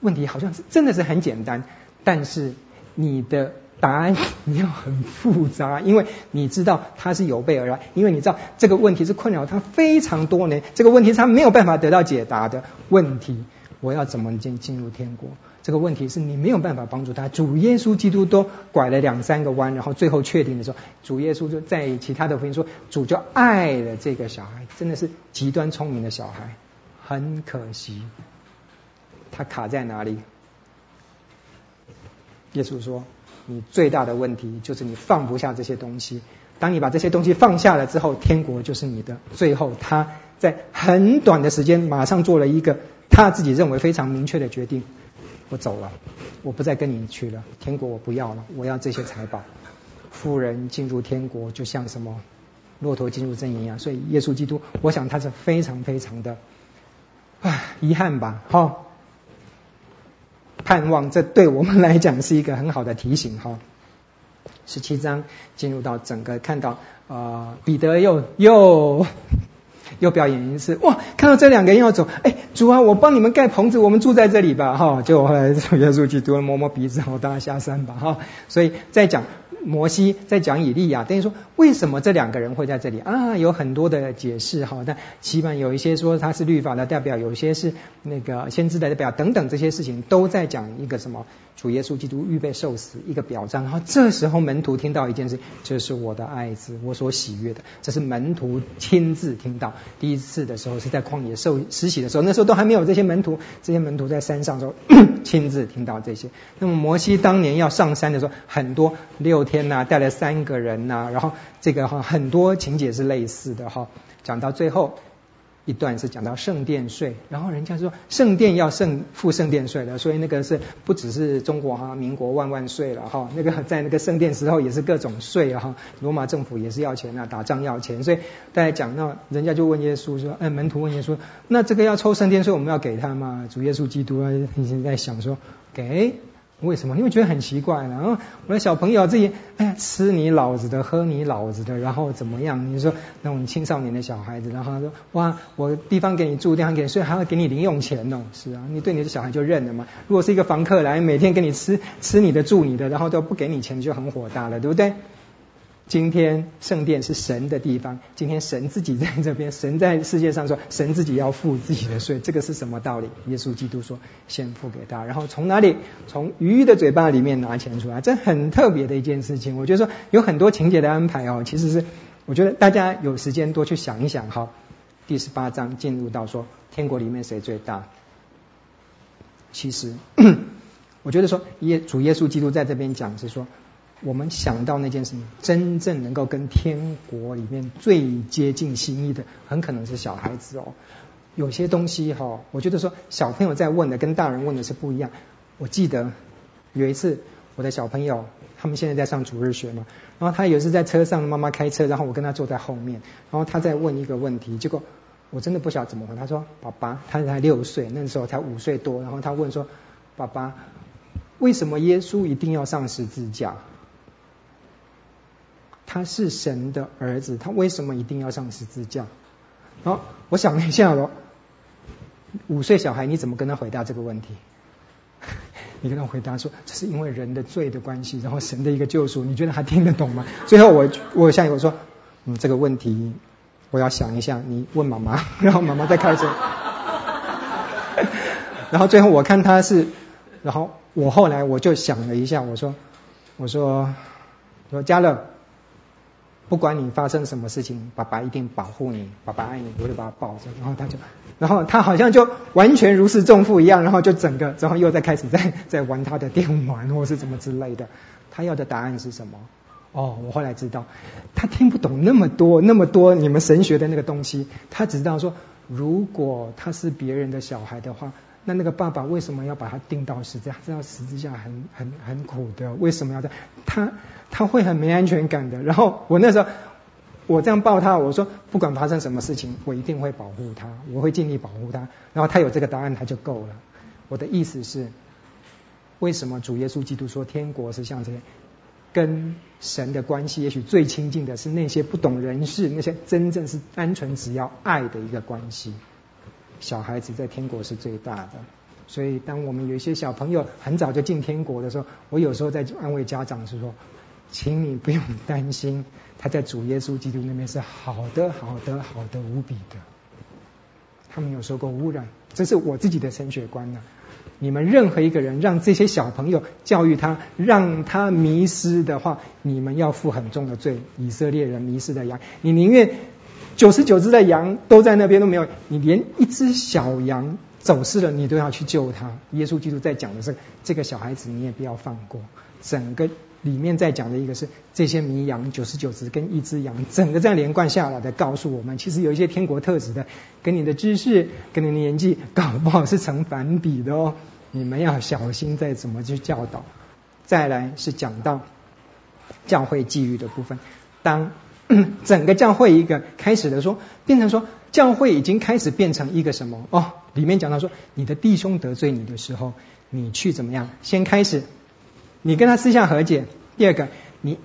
问题，好像是真的是很简单。但是你的答案你要很复杂，因为你知道他是有备而来，因为你知道这个问题是困扰他非常多年，这个问题是他没有办法得到解答的问题。我要怎么进进入天国？这个问题是你没有办法帮助他。主耶稣基督都拐了两三个弯，然后最后确定的时候，主耶稣就在其他的福音说，主就爱了这个小孩，真的是极端聪明的小孩。很可惜，他卡在哪里？耶稣说：“你最大的问题就是你放不下这些东西。当你把这些东西放下了之后，天国就是你的。最后，他在很短的时间马上做了一个他自己认为非常明确的决定：我走了，我不再跟你去了，天国我不要了，我要这些财宝。富人进入天国，就像什么骆驼进入阵营一样。所以，耶稣基督，我想他是非常非常的，唉，遗憾吧，哈。盼望，这对我们来讲是一个很好的提醒，哈。十七章进入到整个看到，呃，彼得又又又表演一次，哇，看到这两个人要走，哎，主啊，我帮你们盖棚子，我们住在这里吧，哈。就后来耶稣基督摸摸鼻子，我当然下山吧，哈。所以再讲。摩西在讲以利亚，等于说为什么这两个人会在这里啊？有很多的解释哈，但起码有一些说他是律法的代表，有一些是那个先知的代表，等等这些事情都在讲一个什么主耶稣基督预备受死一个表彰。然后这时候门徒听到一件事，这是我的爱子，我所喜悦的，这是门徒亲自听到。第一次的时候是在旷野受施洗的时候，那时候都还没有这些门徒，这些门徒在山上时候亲自听到这些。那么摩西当年要上山的时候，很多六。天呐，带了三个人呐，然后这个哈很多情节是类似的哈。讲到最后一段是讲到圣殿税，然后人家说圣殿要圣付圣殿税的，所以那个是不只是中国哈民国万万岁了哈，那个在那个圣殿时候也是各种税啊哈，罗马政府也是要钱啊，打仗要钱，所以大家讲到人家就问耶稣说，哎门徒问耶稣，那这个要抽圣殿税，我们要给他吗？主耶稣基督啊已经在想说给。为什么？因为觉得很奇怪呢？然后我的小朋友自己，哎，吃你老子的，喝你老子的，然后怎么样？你说那种青少年的小孩子，然后他说，哇，我地方给你住，地方给你睡，还要给你零用钱哦。是啊，你对你的小孩就认了嘛。如果是一个房客来，每天给你吃吃你的，住你的，然后都不给你钱，就很火大了，对不对？今天圣殿是神的地方，今天神自己在这边，神在世界上说，神自己要付自己的税，这个是什么道理？耶稣基督说，先付给他，然后从哪里？从鱼的嘴巴里面拿钱出来，这很特别的一件事情。我觉得说有很多情节的安排哦，其实是我觉得大家有时间多去想一想哈。第十八章进入到说天国里面谁最大？其实 我觉得说耶主耶稣基督在这边讲是说。我们想到那件事情，真正能够跟天国里面最接近心意的，很可能是小孩子哦。有些东西哈，我觉得说小朋友在问的跟大人问的是不一样。我记得有一次，我的小朋友他们现在在上主日学嘛，然后他有一次在车上，妈妈开车，然后我跟他坐在后面，然后他在问一个问题，结果我真的不晓得怎么回。他说：“爸爸，他才六岁，那时候才五岁多。”然后他问说：“爸爸，为什么耶稣一定要上十字架？”他是神的儿子，他为什么一定要上十字架？然后我想了一下喽，五岁小孩你怎么跟他回答这个问题？你跟他回答说，这是因为人的罪的关系，然后神的一个救赎，你觉得他听得懂吗？最后我我想我说，嗯，这个问题我要想一下，你问妈妈，然后妈妈再开车。然后最后我看他是，然后我后来我就想了一下，我说我说我说嘉乐。不管你发生什么事情，爸爸一定保护你，爸爸爱你，我就把他抱着，然后他就，然后他好像就完全如释重负一样，然后就整个，然后又在开始在在玩他的电玩或是什么之类的。他要的答案是什么？哦，我后来知道，他听不懂那么多那么多你们神学的那个东西，他只知道说，如果他是别人的小孩的话。那那个爸爸为什么要把他钉到十字架？知道十字架很很很苦的，为什么要这样？他他会很没安全感的。然后我那时候我这样抱他，我说不管发生什么事情，我一定会保护他，我会尽力保护他。然后他有这个答案，他就够了。我的意思是，为什么主耶稣基督说天国是像这些跟神的关系，也许最亲近的是那些不懂人事，那些真正是单纯只要爱的一个关系。小孩子在天国是最大的，所以当我们有一些小朋友很早就进天国的时候，我有时候在安慰家长是说，请你不用担心，他在主耶稣基督那边是好的、好的、好的无比的。他们有受过污染，这是我自己的神学观呢、你们任何一个人让这些小朋友教育他，让他迷失的话，你们要负很重的罪。以色列人迷失的羊，你宁愿。九十九只的羊都在那边都没有，你连一只小羊走失了，你都要去救他。耶稣基督在讲的是这个小孩子，你也不要放过。整个里面在讲的一个是这些迷羊九十九只跟一只羊，整个这样连贯下来的告诉我们，其实有一些天国特质的，跟你的知识、跟你的年纪搞不好是成反比的哦。你们要小心再怎么去教导。再来是讲到教会纪律的部分，当 整个教会一个开始的说，变成说教会已经开始变成一个什么哦？里面讲到说，你的弟兄得罪你的时候，你去怎么样？先开始，你跟他私下和解。第二个，你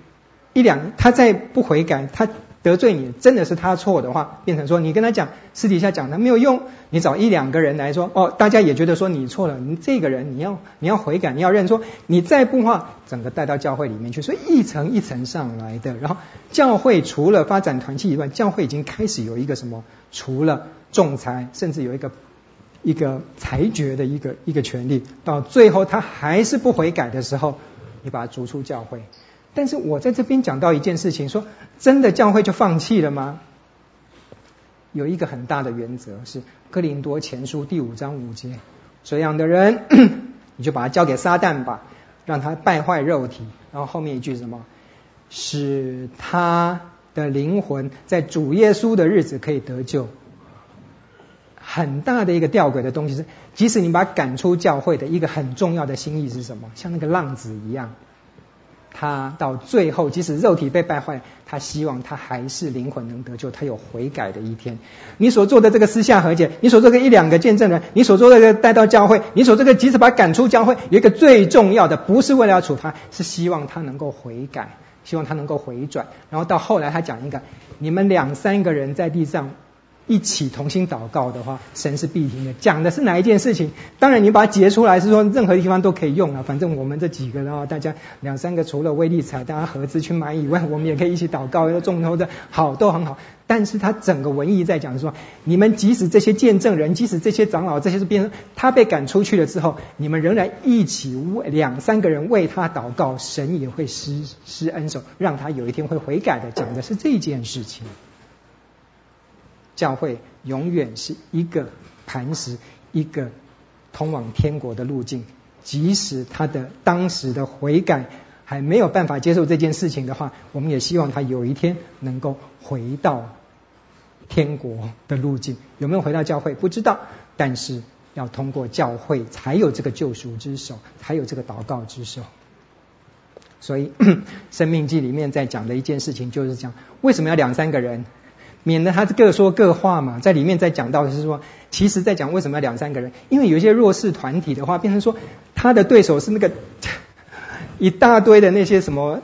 一两他再不悔改，他。得罪你真的是他错的话，变成说你跟他讲，私底下讲他没有用。你找一两个人来说，哦，大家也觉得说你错了，你这个人你要你要悔改，你要认说，你再不话，整个带到教会里面去，所以一层一层上来的。然后教会除了发展团契以外，教会已经开始有一个什么？除了仲裁，甚至有一个一个裁决的一个一个权利。到最后他还是不悔改的时候，你把他逐出教会。但是我在这边讲到一件事情，说真的，教会就放弃了吗？有一个很大的原则是《哥林多前书》第五章五节，这样的人，你就把他交给撒旦吧，让他败坏肉体。然后后面一句什么？使他的灵魂在主耶稣的日子可以得救。很大的一个吊诡的东西是，即使你把赶出教会的一个很重要的心意是什么？像那个浪子一样。他到最后，即使肉体被败坏，他希望他还是灵魂能得救，他有悔改的一天。你所做的这个私下和解，你所做的一两个见证人，你所做的这个带到教会，你所做的即使把赶出教会，有一个最重要的，不是为了要处罚，是希望他能够悔改，希望他能够回转。然后到后来，他讲一个，你们两三个人在地上。一起同心祷告的话，神是必听的。讲的是哪一件事情？当然，你把它截出来是说任何地方都可以用啊。反正我们这几个，然后大家两三个，除了威力彩大家合资去买以外，我们也可以一起祷告，要众头的好都很好。但是他整个文意在讲说，你们即使这些见证人，即使这些长老，这些是变成他被赶出去了之后，你们仍然一起为两三个人为他祷告，神也会施施恩手，让他有一天会悔改的。讲的是这件事情。教会永远是一个磐石，一个通往天国的路径。即使他的当时的悔改还没有办法接受这件事情的话，我们也希望他有一天能够回到天国的路径。有没有回到教会？不知道，但是要通过教会才有这个救赎之手，才有这个祷告之手。所以，《生命记》里面在讲的一件事情就是讲，为什么要两三个人？免得他各说各话嘛，在里面在讲到的是说，其实在讲为什么要两三个人，因为有一些弱势团体的话，变成说他的对手是那个 一大堆的那些什么。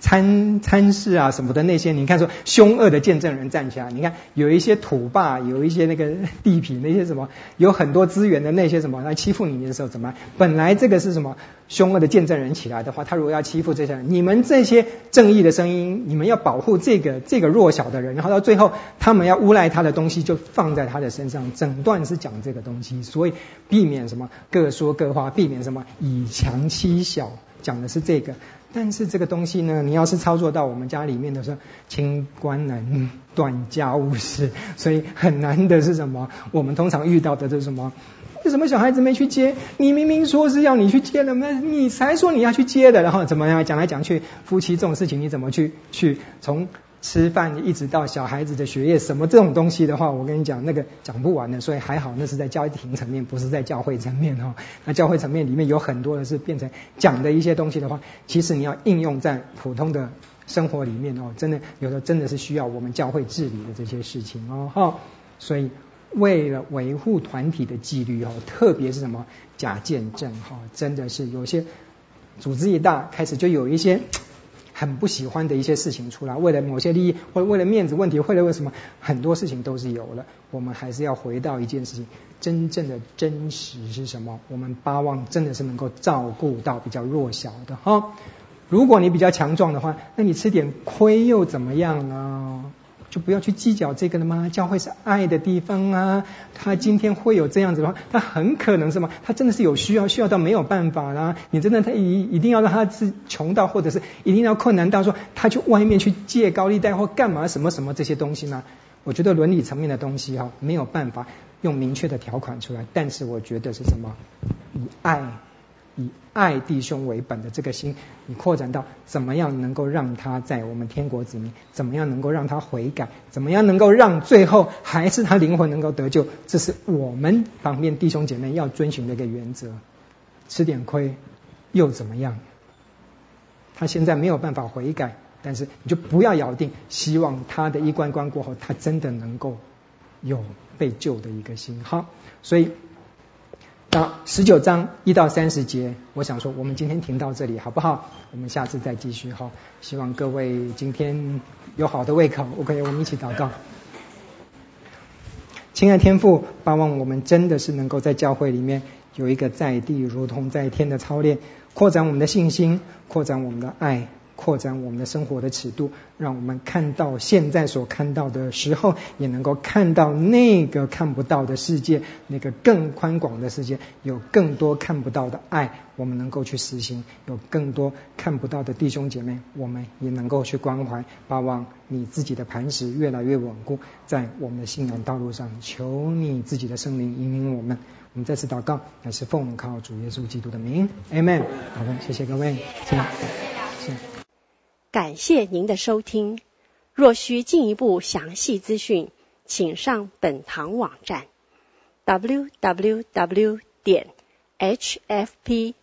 参参事啊什么的那些，你看说凶恶的见证人站起来，你看有一些土霸，有一些那个地痞，那些什么有很多资源的那些什么来欺负你的时候怎么？本来这个是什么凶恶的见证人起来的话，他如果要欺负这些人，你们这些正义的声音，你们要保护这个这个弱小的人，然后到最后他们要诬赖他的东西就放在他的身上，整段是讲这个东西，所以避免什么各说各话，避免什么以强欺小，讲的是这个。但是这个东西呢，你要是操作到我们家里面的时候，清官难断家务事，所以很难的是什么？我们通常遇到的就是什么？为什么小孩子没去接？你明明说是要你去接的，那你才说你要去接的，然后怎么样？讲来讲去，夫妻这种事情你怎么去去从？吃饭一直到小孩子的学业，什么这种东西的话，我跟你讲，那个讲不完的。所以还好，那是在家庭层面，不是在教会层面哈。那教会层面里面有很多的是变成讲的一些东西的话，其实你要应用在普通的生活里面哦，真的有的真的是需要我们教会治理的这些事情哦哈。所以为了维护团体的纪律哦，特别是什么假见证哈，真的是有些组织一大，开始就有一些。很不喜欢的一些事情出来，为了某些利益，或为了面子问题，或者为什么，很多事情都是有了。我们还是要回到一件事情，真正的真实是什么？我们巴望真的是能够照顾到比较弱小的哈。如果你比较强壮的话，那你吃点亏又怎么样呢？就不要去计较这个了吗？教会是爱的地方啊！他今天会有这样子的话，他很可能是什么？他真的是有需要，需要到没有办法啦。你真的他一一定要让他是穷到，或者是一定要困难到说他去外面去借高利贷或干嘛什么什么这些东西呢？我觉得伦理层面的东西哈，没有办法用明确的条款出来。但是我觉得是什么？以爱以爱弟兄为本的这个心，你扩展到怎么样能够让他在我们天国子民，怎么样能够让他悔改，怎么样能够让最后还是他灵魂能够得救，这是我们旁边弟兄姐妹要遵循的一个原则。吃点亏又怎么样？他现在没有办法悔改，但是你就不要咬定，希望他的一关关过后，他真的能够有被救的一个心。好，所以到十九章一到三十节，我想说，我们今天停到这里好不好？我们下次再继续哈。希望各位今天有好的胃口。OK，我们一起祷告。亲爱天父，盼望我们真的是能够在教会里面。有一个在地如同在天的操练，扩展我们的信心，扩展我们的爱，扩展我们的生活的尺度，让我们看到现在所看到的时候，也能够看到那个看不到的世界，那个更宽广的世界，有更多看不到的爱，我们能够去实行；有更多看不到的弟兄姐妹，我们也能够去关怀。盼望你自己的磐石越来越稳固，在我们的信仰道路上，求你自己的圣灵引领我们。我们再次祷告，乃是奉靠主耶稣基督的名，Amen。好的，谢谢各位，谢谢。感谢您的收听。若需进一步详细资讯，请上本堂网站：www 点 hfpchurch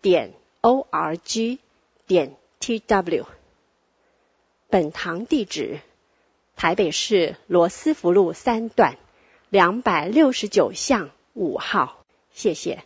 点 org 点 tw。本堂地址。台北市罗斯福路三段两百六十九巷五号，谢谢。